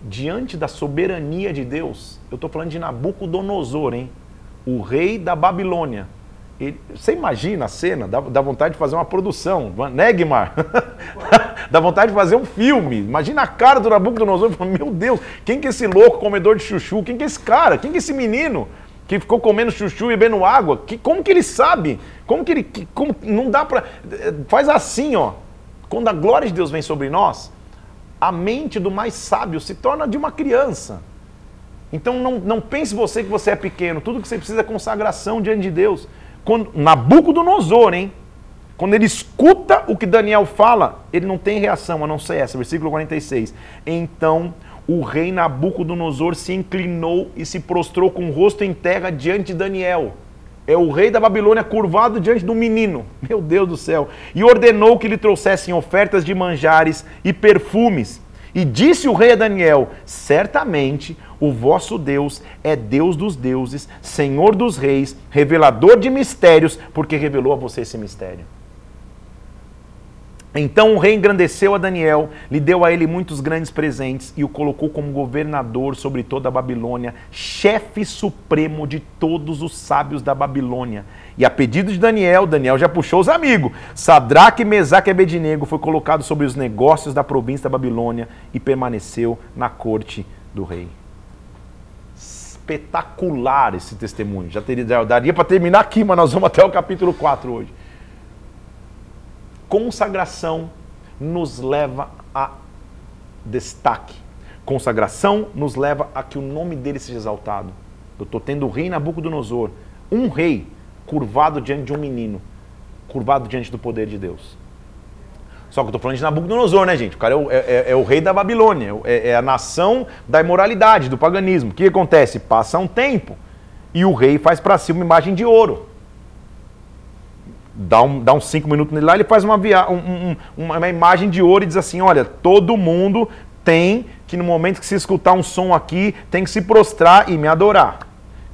diante da soberania de Deus, eu estou falando de Nabucodonosor, hein? O rei da Babilônia. Ele, você imagina a cena? Dá, dá, vontade de fazer uma produção, né, Guimar? dá vontade de fazer um filme. Imagina a cara do Nabucodonosor. Meu Deus, quem que é esse louco comedor de chuchu? Quem que é esse cara? Quem que é esse menino? Que ficou comendo chuchu e bebendo água, que, como que ele sabe? Como que ele. Que, como, não dá para. Faz assim, ó. Quando a glória de Deus vem sobre nós, a mente do mais sábio se torna de uma criança. Então não, não pense você que você é pequeno. Tudo que você precisa é consagração diante de Deus. Quando, Nabucodonosor, hein? Quando ele escuta o que Daniel fala, ele não tem reação, a não ser essa. Versículo 46. Então o rei Nabucodonosor se inclinou e se prostrou com o rosto em terra diante de Daniel. É o rei da Babilônia curvado diante do menino. Meu Deus do céu. E ordenou que lhe trouxessem ofertas de manjares e perfumes. E disse o rei a Daniel: Certamente o vosso Deus é Deus dos deuses, Senhor dos reis, revelador de mistérios, porque revelou a você esse mistério. Então o rei engrandeceu a Daniel, lhe deu a ele muitos grandes presentes e o colocou como governador sobre toda a Babilônia, chefe supremo de todos os sábios da Babilônia. E a pedido de Daniel, Daniel já puxou os amigos. Sadraque, Mesaque e Abednego foi colocado sobre os negócios da província da Babilônia e permaneceu na corte do rei. Espetacular esse testemunho. Já, teria, já daria para terminar aqui, mas nós vamos até o capítulo 4 hoje consagração nos leva a destaque. Consagração nos leva a que o nome dele seja exaltado. Eu estou tendo o rei Nabucodonosor, um rei curvado diante de um menino, curvado diante do poder de Deus. Só que eu estou falando de Nabucodonosor, né, gente? O cara é o, é, é, é o rei da Babilônia, é, é, a nação da imoralidade, do paganismo. O que acontece? Passa um tempo e o rei faz para si uma imagem de ouro dá, um, dá uns cinco minutos nele lá, ele faz uma, via, um, um, uma imagem de ouro e diz assim: olha, todo mundo tem que no momento que se escutar um som aqui, tem que se prostrar e me adorar.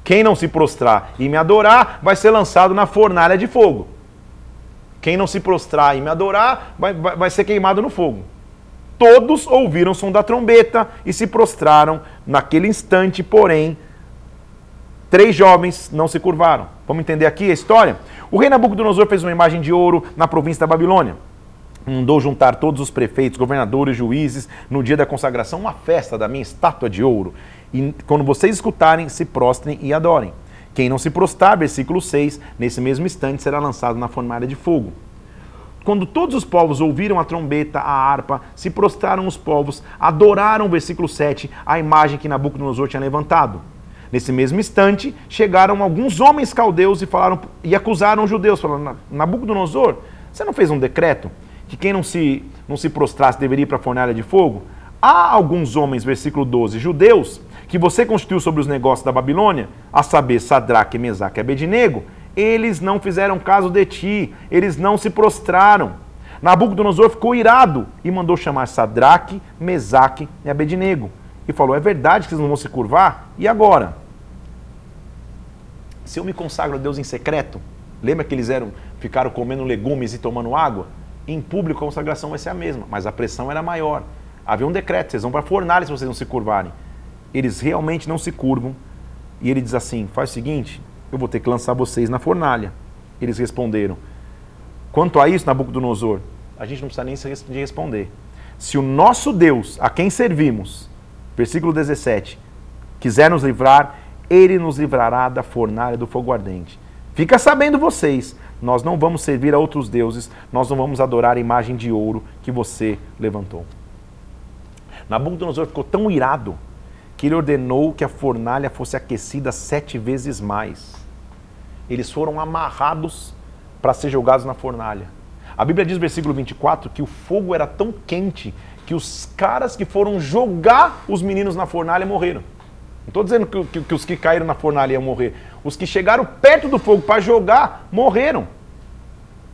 Quem não se prostrar e me adorar, vai ser lançado na fornalha de fogo. Quem não se prostrar e me adorar, vai, vai, vai ser queimado no fogo. Todos ouviram o som da trombeta e se prostraram. Naquele instante, porém, três jovens não se curvaram. Vamos entender aqui a história? O rei Nabucodonosor fez uma imagem de ouro na província da Babilônia. Mandou juntar todos os prefeitos, governadores, juízes, no dia da consagração, uma festa da minha estátua de ouro. E quando vocês escutarem, se prostrem e adorem. Quem não se prostrar, versículo 6, nesse mesmo instante será lançado na fornalha de fogo. Quando todos os povos ouviram a trombeta, a harpa, se prostraram os povos, adoraram, versículo 7, a imagem que Nabucodonosor tinha levantado. Nesse mesmo instante, chegaram alguns homens caldeus e falaram e acusaram os judeus, falando: Nabucodonosor, você não fez um decreto que quem não se, não se prostrasse deveria ir para a fornalha de fogo? Há alguns homens, versículo 12, judeus, que você constituiu sobre os negócios da Babilônia, a saber, Sadraque, Mesaque e Abednego, eles não fizeram caso de ti, eles não se prostraram. Nabucodonosor ficou irado e mandou chamar Sadraque, Mesaque e Abednego e falou: É verdade que vocês não vão se curvar? E agora? Se eu me consagro a Deus em secreto, lembra que eles eram, ficaram comendo legumes e tomando água? Em público a consagração vai ser a mesma, mas a pressão era maior. Havia um decreto: vocês vão para a fornalha se vocês não se curvarem. Eles realmente não se curvam. E ele diz assim: faz o seguinte, eu vou ter que lançar vocês na fornalha. Eles responderam: Quanto a isso, Nabucodonosor, a gente não precisa nem de responder. Se o nosso Deus, a quem servimos, versículo 17, quiser nos livrar, ele nos livrará da fornalha do fogo ardente. Fica sabendo vocês, nós não vamos servir a outros deuses, nós não vamos adorar a imagem de ouro que você levantou. Nabucodonosor ficou tão irado que ele ordenou que a fornalha fosse aquecida sete vezes mais. Eles foram amarrados para ser jogados na fornalha. A Bíblia diz versículo 24 que o fogo era tão quente que os caras que foram jogar os meninos na fornalha morreram. Não estou dizendo que, que, que, os que caíram na fornalha iam morrer. Os que chegaram perto do fogo para jogar morreram.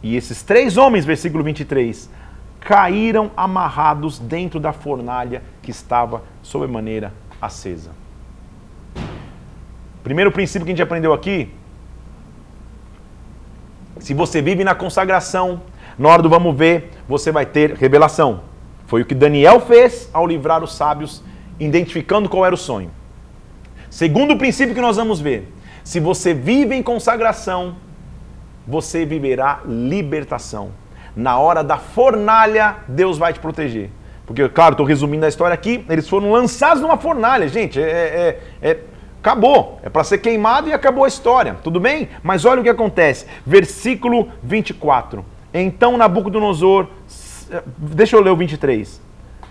E esses três homens, versículo 23, caíram amarrados dentro da fornalha que estava sobremaneira acesa. Primeiro princípio que a gente aprendeu aqui: se você vive na consagração, na hora do vamos ver, você vai ter revelação. Foi o que Daniel fez ao livrar os sábios, identificando qual era o sonho. Segundo princípio que nós vamos ver: se você vive em consagração, você viverá libertação. Na hora da fornalha, Deus vai te proteger. Porque, claro, estou resumindo a história aqui, eles foram lançados numa fornalha, gente. É, é, é acabou. É para ser queimado e acabou a história. Tudo bem? Mas olha o que acontece. Versículo 24. Então Nabucodonosor. Deixa eu ler o 23.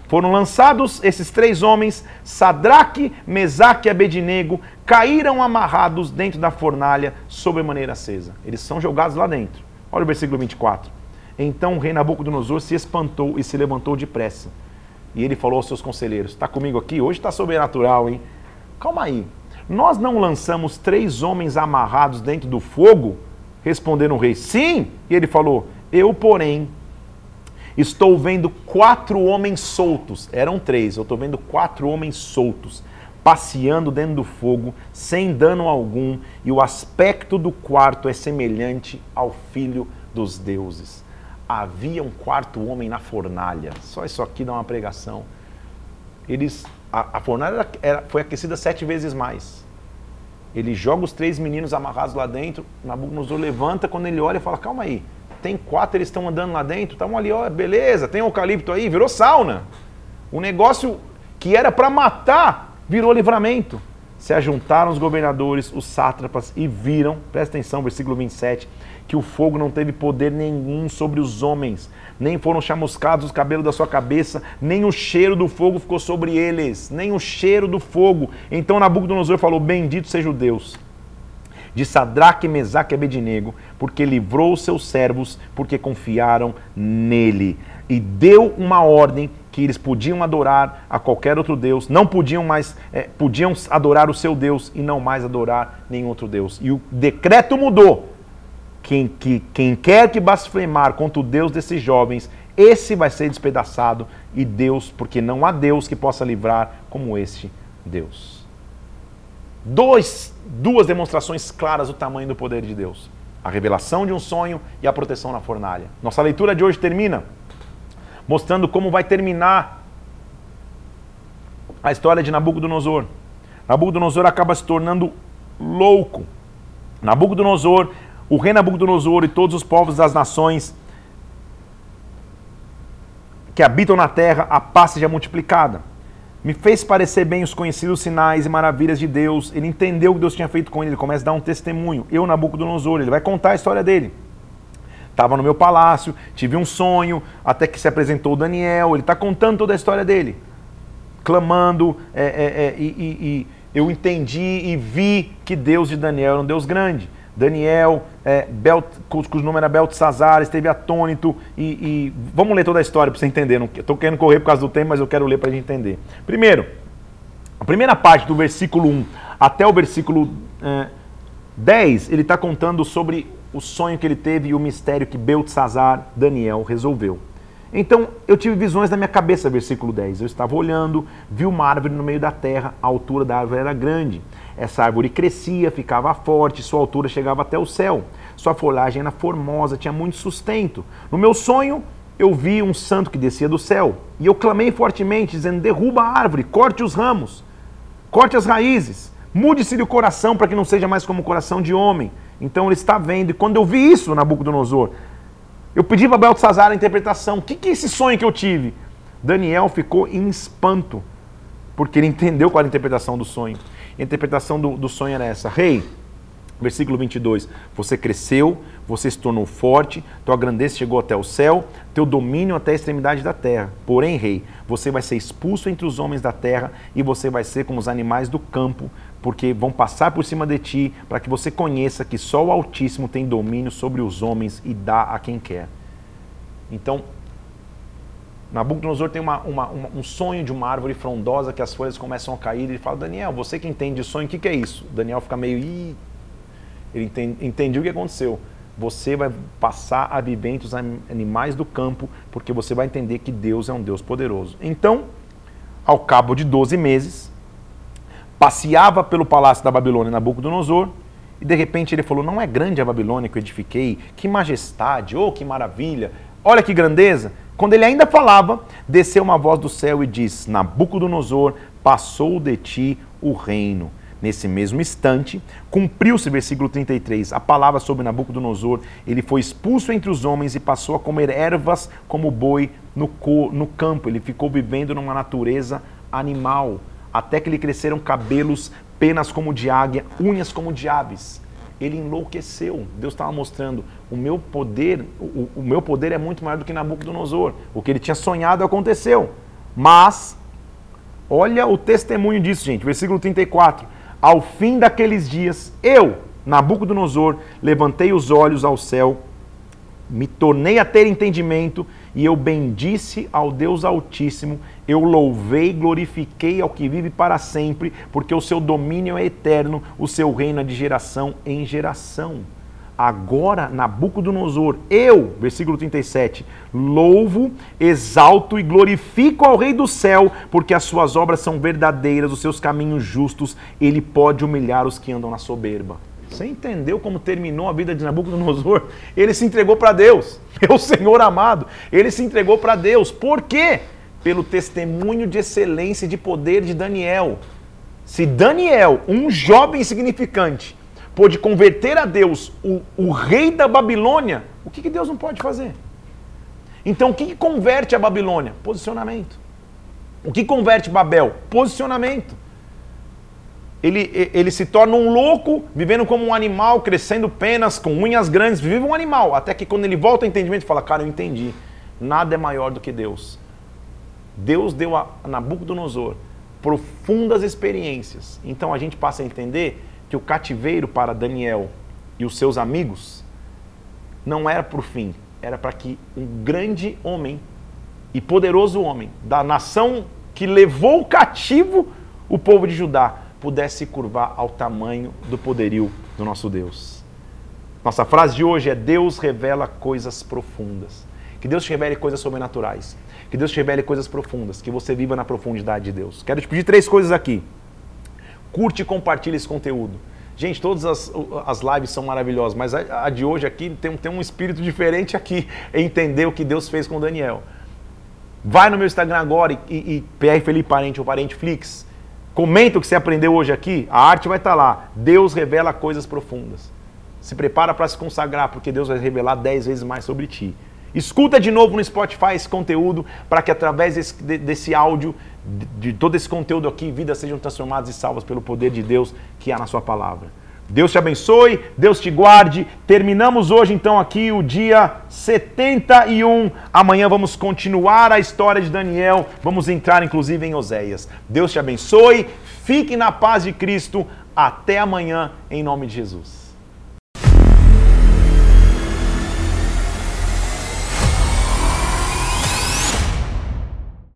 Foram lançados esses três homens, Sadraque, Mesaque e Abednego, caíram amarrados dentro da fornalha, sob maneira acesa. Eles são jogados lá dentro. Olha o versículo 24. Então o rei Nabucodonosor se espantou e se levantou depressa. E ele falou aos seus conselheiros: Está comigo aqui? Hoje está sobrenatural, hein? Calma aí. Nós não lançamos três homens amarrados dentro do fogo? Responderam o rei: Sim. E ele falou: Eu, porém, Estou vendo quatro homens soltos. Eram três, eu estou vendo quatro homens soltos, passeando dentro do fogo, sem dano algum, e o aspecto do quarto é semelhante ao filho dos deuses. Havia um quarto homem na fornalha. Só isso aqui dá uma pregação. Eles, a, a fornalha era, foi aquecida sete vezes mais. Ele joga os três meninos amarrados lá dentro. Nabucodonosor levanta, quando ele olha, fala: Calma aí, tem quatro, eles estão andando lá dentro, estavam ali, ó, beleza, tem eucalipto aí, virou sauna. O negócio que era para matar virou livramento. Se ajuntaram os governadores, os sátrapas e viram, presta atenção, versículo 27, que o fogo não teve poder nenhum sobre os homens, nem foram chamuscados os cabelos da sua cabeça, nem o cheiro do fogo ficou sobre eles, nem o cheiro do fogo. Então Nabucodonosor falou: Bendito seja o Deus de Sadraque, Mesaque e Abednego, porque livrou os seus servos, porque confiaram nele. E deu uma ordem que eles podiam adorar a qualquer outro Deus, não podiam mais, é, podiam adorar o seu Deus e não mais adorar nenhum outro Deus. E o decreto mudou. Quem, que, quem quer que blasfemar contra o Deus desses jovens, esse vai ser despedaçado. E Deus, porque não há Deus que possa livrar como este Deus. Dois duas demonstrações claras do tamanho do poder de Deus: a revelação de um sonho e a proteção na fornalha. Nossa leitura de hoje termina mostrando como vai terminar a história de Nabucodonosor. Nabucodonosor acaba se tornando louco. Nabucodonosor, o rei Nabucodonosor e todos os povos das nações que habitam na terra, a paz seja multiplicada. Me fez parecer bem os conhecidos sinais e maravilhas de Deus. Ele entendeu o que Deus tinha feito com ele. Ele começa a dar um testemunho. Eu, Nabucodonosor, ele vai contar a história dele. Estava no meu palácio, tive um sonho, até que se apresentou Daniel. Ele está contando toda a história dele. Clamando, é, é, é, e, e, e eu entendi e vi que Deus de Daniel era um Deus grande. Daniel, é, Belt, cujo nome era Beltesazar, esteve atônito e, e, Vamos ler toda a história para você entender. Estou querendo correr por causa do tempo, mas eu quero ler para a gente entender. Primeiro, a primeira parte do versículo 1 até o versículo é, 10, ele está contando sobre o sonho que ele teve e o mistério que Beltesazar, Daniel, resolveu. Então eu tive visões na minha cabeça, versículo 10. Eu estava olhando, vi uma árvore no meio da terra, a altura da árvore era grande. Essa árvore crescia, ficava forte, sua altura chegava até o céu. Sua folhagem era formosa, tinha muito sustento. No meu sonho, eu vi um santo que descia do céu. E eu clamei fortemente, dizendo: derruba a árvore, corte os ramos, corte as raízes, mude-se-lhe o coração para que não seja mais como o coração de homem. Então ele está vendo. E quando eu vi isso, Nabucodonosor, eu pedi para Beltzazar a interpretação. O que, que é esse sonho que eu tive? Daniel ficou em espanto, porque ele entendeu qual era a interpretação do sonho. A interpretação do, do sonho era essa: Rei, versículo 22, você cresceu, você se tornou forte, tua grandeza chegou até o céu, teu domínio até a extremidade da terra. Porém, rei, você vai ser expulso entre os homens da terra e você vai ser como os animais do campo, porque vão passar por cima de ti, para que você conheça que só o Altíssimo tem domínio sobre os homens e dá a quem quer. Então, Nabucodonosor tem uma, uma, uma, um sonho de uma árvore frondosa que as folhas começam a cair. Ele fala, Daniel, você que entende de sonho, o que, que é isso? Daniel fica meio, Ih! ele entende, entendeu o que aconteceu. Você vai passar a viver entre os animais do campo, porque você vai entender que Deus é um Deus poderoso. Então, ao cabo de 12 meses, passeava pelo palácio da Babilônia Nabucodonosor, e de repente ele falou: Não é grande a Babilônia que eu edifiquei? Que majestade, oh, que maravilha! Olha que grandeza! Quando ele ainda falava, desceu uma voz do céu e disse: Nabucodonosor, passou de ti o reino. Nesse mesmo instante, cumpriu-se, versículo 33, a palavra sobre Nabucodonosor. Ele foi expulso entre os homens e passou a comer ervas como boi no, no campo. Ele ficou vivendo numa natureza animal até que lhe cresceram cabelos, penas como de águia, unhas como de aves. Ele enlouqueceu. Deus estava mostrando o meu poder, o, o, meu poder é muito maior do que Nabucodonosor. O que ele tinha sonhado aconteceu. Mas olha o testemunho disso, gente. Versículo 34. Ao fim daqueles dias, eu, Nabucodonosor, levantei os olhos ao céu, me tornei a ter entendimento e eu bendisse ao Deus Altíssimo, eu louvei e glorifiquei ao que vive para sempre, porque o seu domínio é eterno, o seu reino é de geração em geração. Agora, Nabucodonosor, eu, versículo 37, louvo, exalto e glorifico ao Rei do céu, porque as suas obras são verdadeiras, os seus caminhos justos, ele pode humilhar os que andam na soberba. Você entendeu como terminou a vida de Nabucodonosor? Ele se entregou para Deus, meu Senhor amado. Ele se entregou para Deus. Por quê? Pelo testemunho de excelência e de poder de Daniel. Se Daniel, um jovem insignificante, pôde converter a Deus o, o rei da Babilônia, o que, que Deus não pode fazer? Então, o que, que converte a Babilônia? Posicionamento. O que converte Babel? Posicionamento ele, ele se torna um louco, vivendo como um animal, crescendo penas, com unhas grandes, vive um animal. Até que quando ele volta ao entendimento, fala: Cara, eu entendi. Nada é maior do que Deus. Deus deu a Nabucodonosor profundas experiências. Então a gente passa a entender que o cativeiro para Daniel e os seus amigos não era para o fim, era para que um grande homem e poderoso homem da nação que levou cativo o povo de Judá pudesse curvar ao tamanho do poderio do nosso Deus. Nossa frase de hoje é: Deus revela coisas profundas. Que Deus te revele coisas sobrenaturais. Que Deus te revele coisas profundas. Que você viva na profundidade de Deus. Quero te pedir três coisas aqui. Curte e compartilhe esse conteúdo. Gente, todas as, as lives são maravilhosas, mas a, a de hoje aqui tem, tem um espírito diferente aqui. Entender o que Deus fez com Daniel. Vai no meu Instagram agora e, e, e PR Felipe Parente ou Parente Flix Comenta o que você aprendeu hoje aqui, a arte vai estar lá. Deus revela coisas profundas. Se prepara para se consagrar, porque Deus vai revelar dez vezes mais sobre ti. Escuta de novo no Spotify esse conteúdo, para que através desse, desse áudio, de, de todo esse conteúdo aqui, vidas sejam transformadas e salvas pelo poder de Deus que há na sua palavra. Deus te abençoe, Deus te guarde. Terminamos hoje então aqui o dia 71. Amanhã vamos continuar a história de Daniel. Vamos entrar inclusive em Oséias. Deus te abençoe. Fique na paz de Cristo. Até amanhã, em nome de Jesus.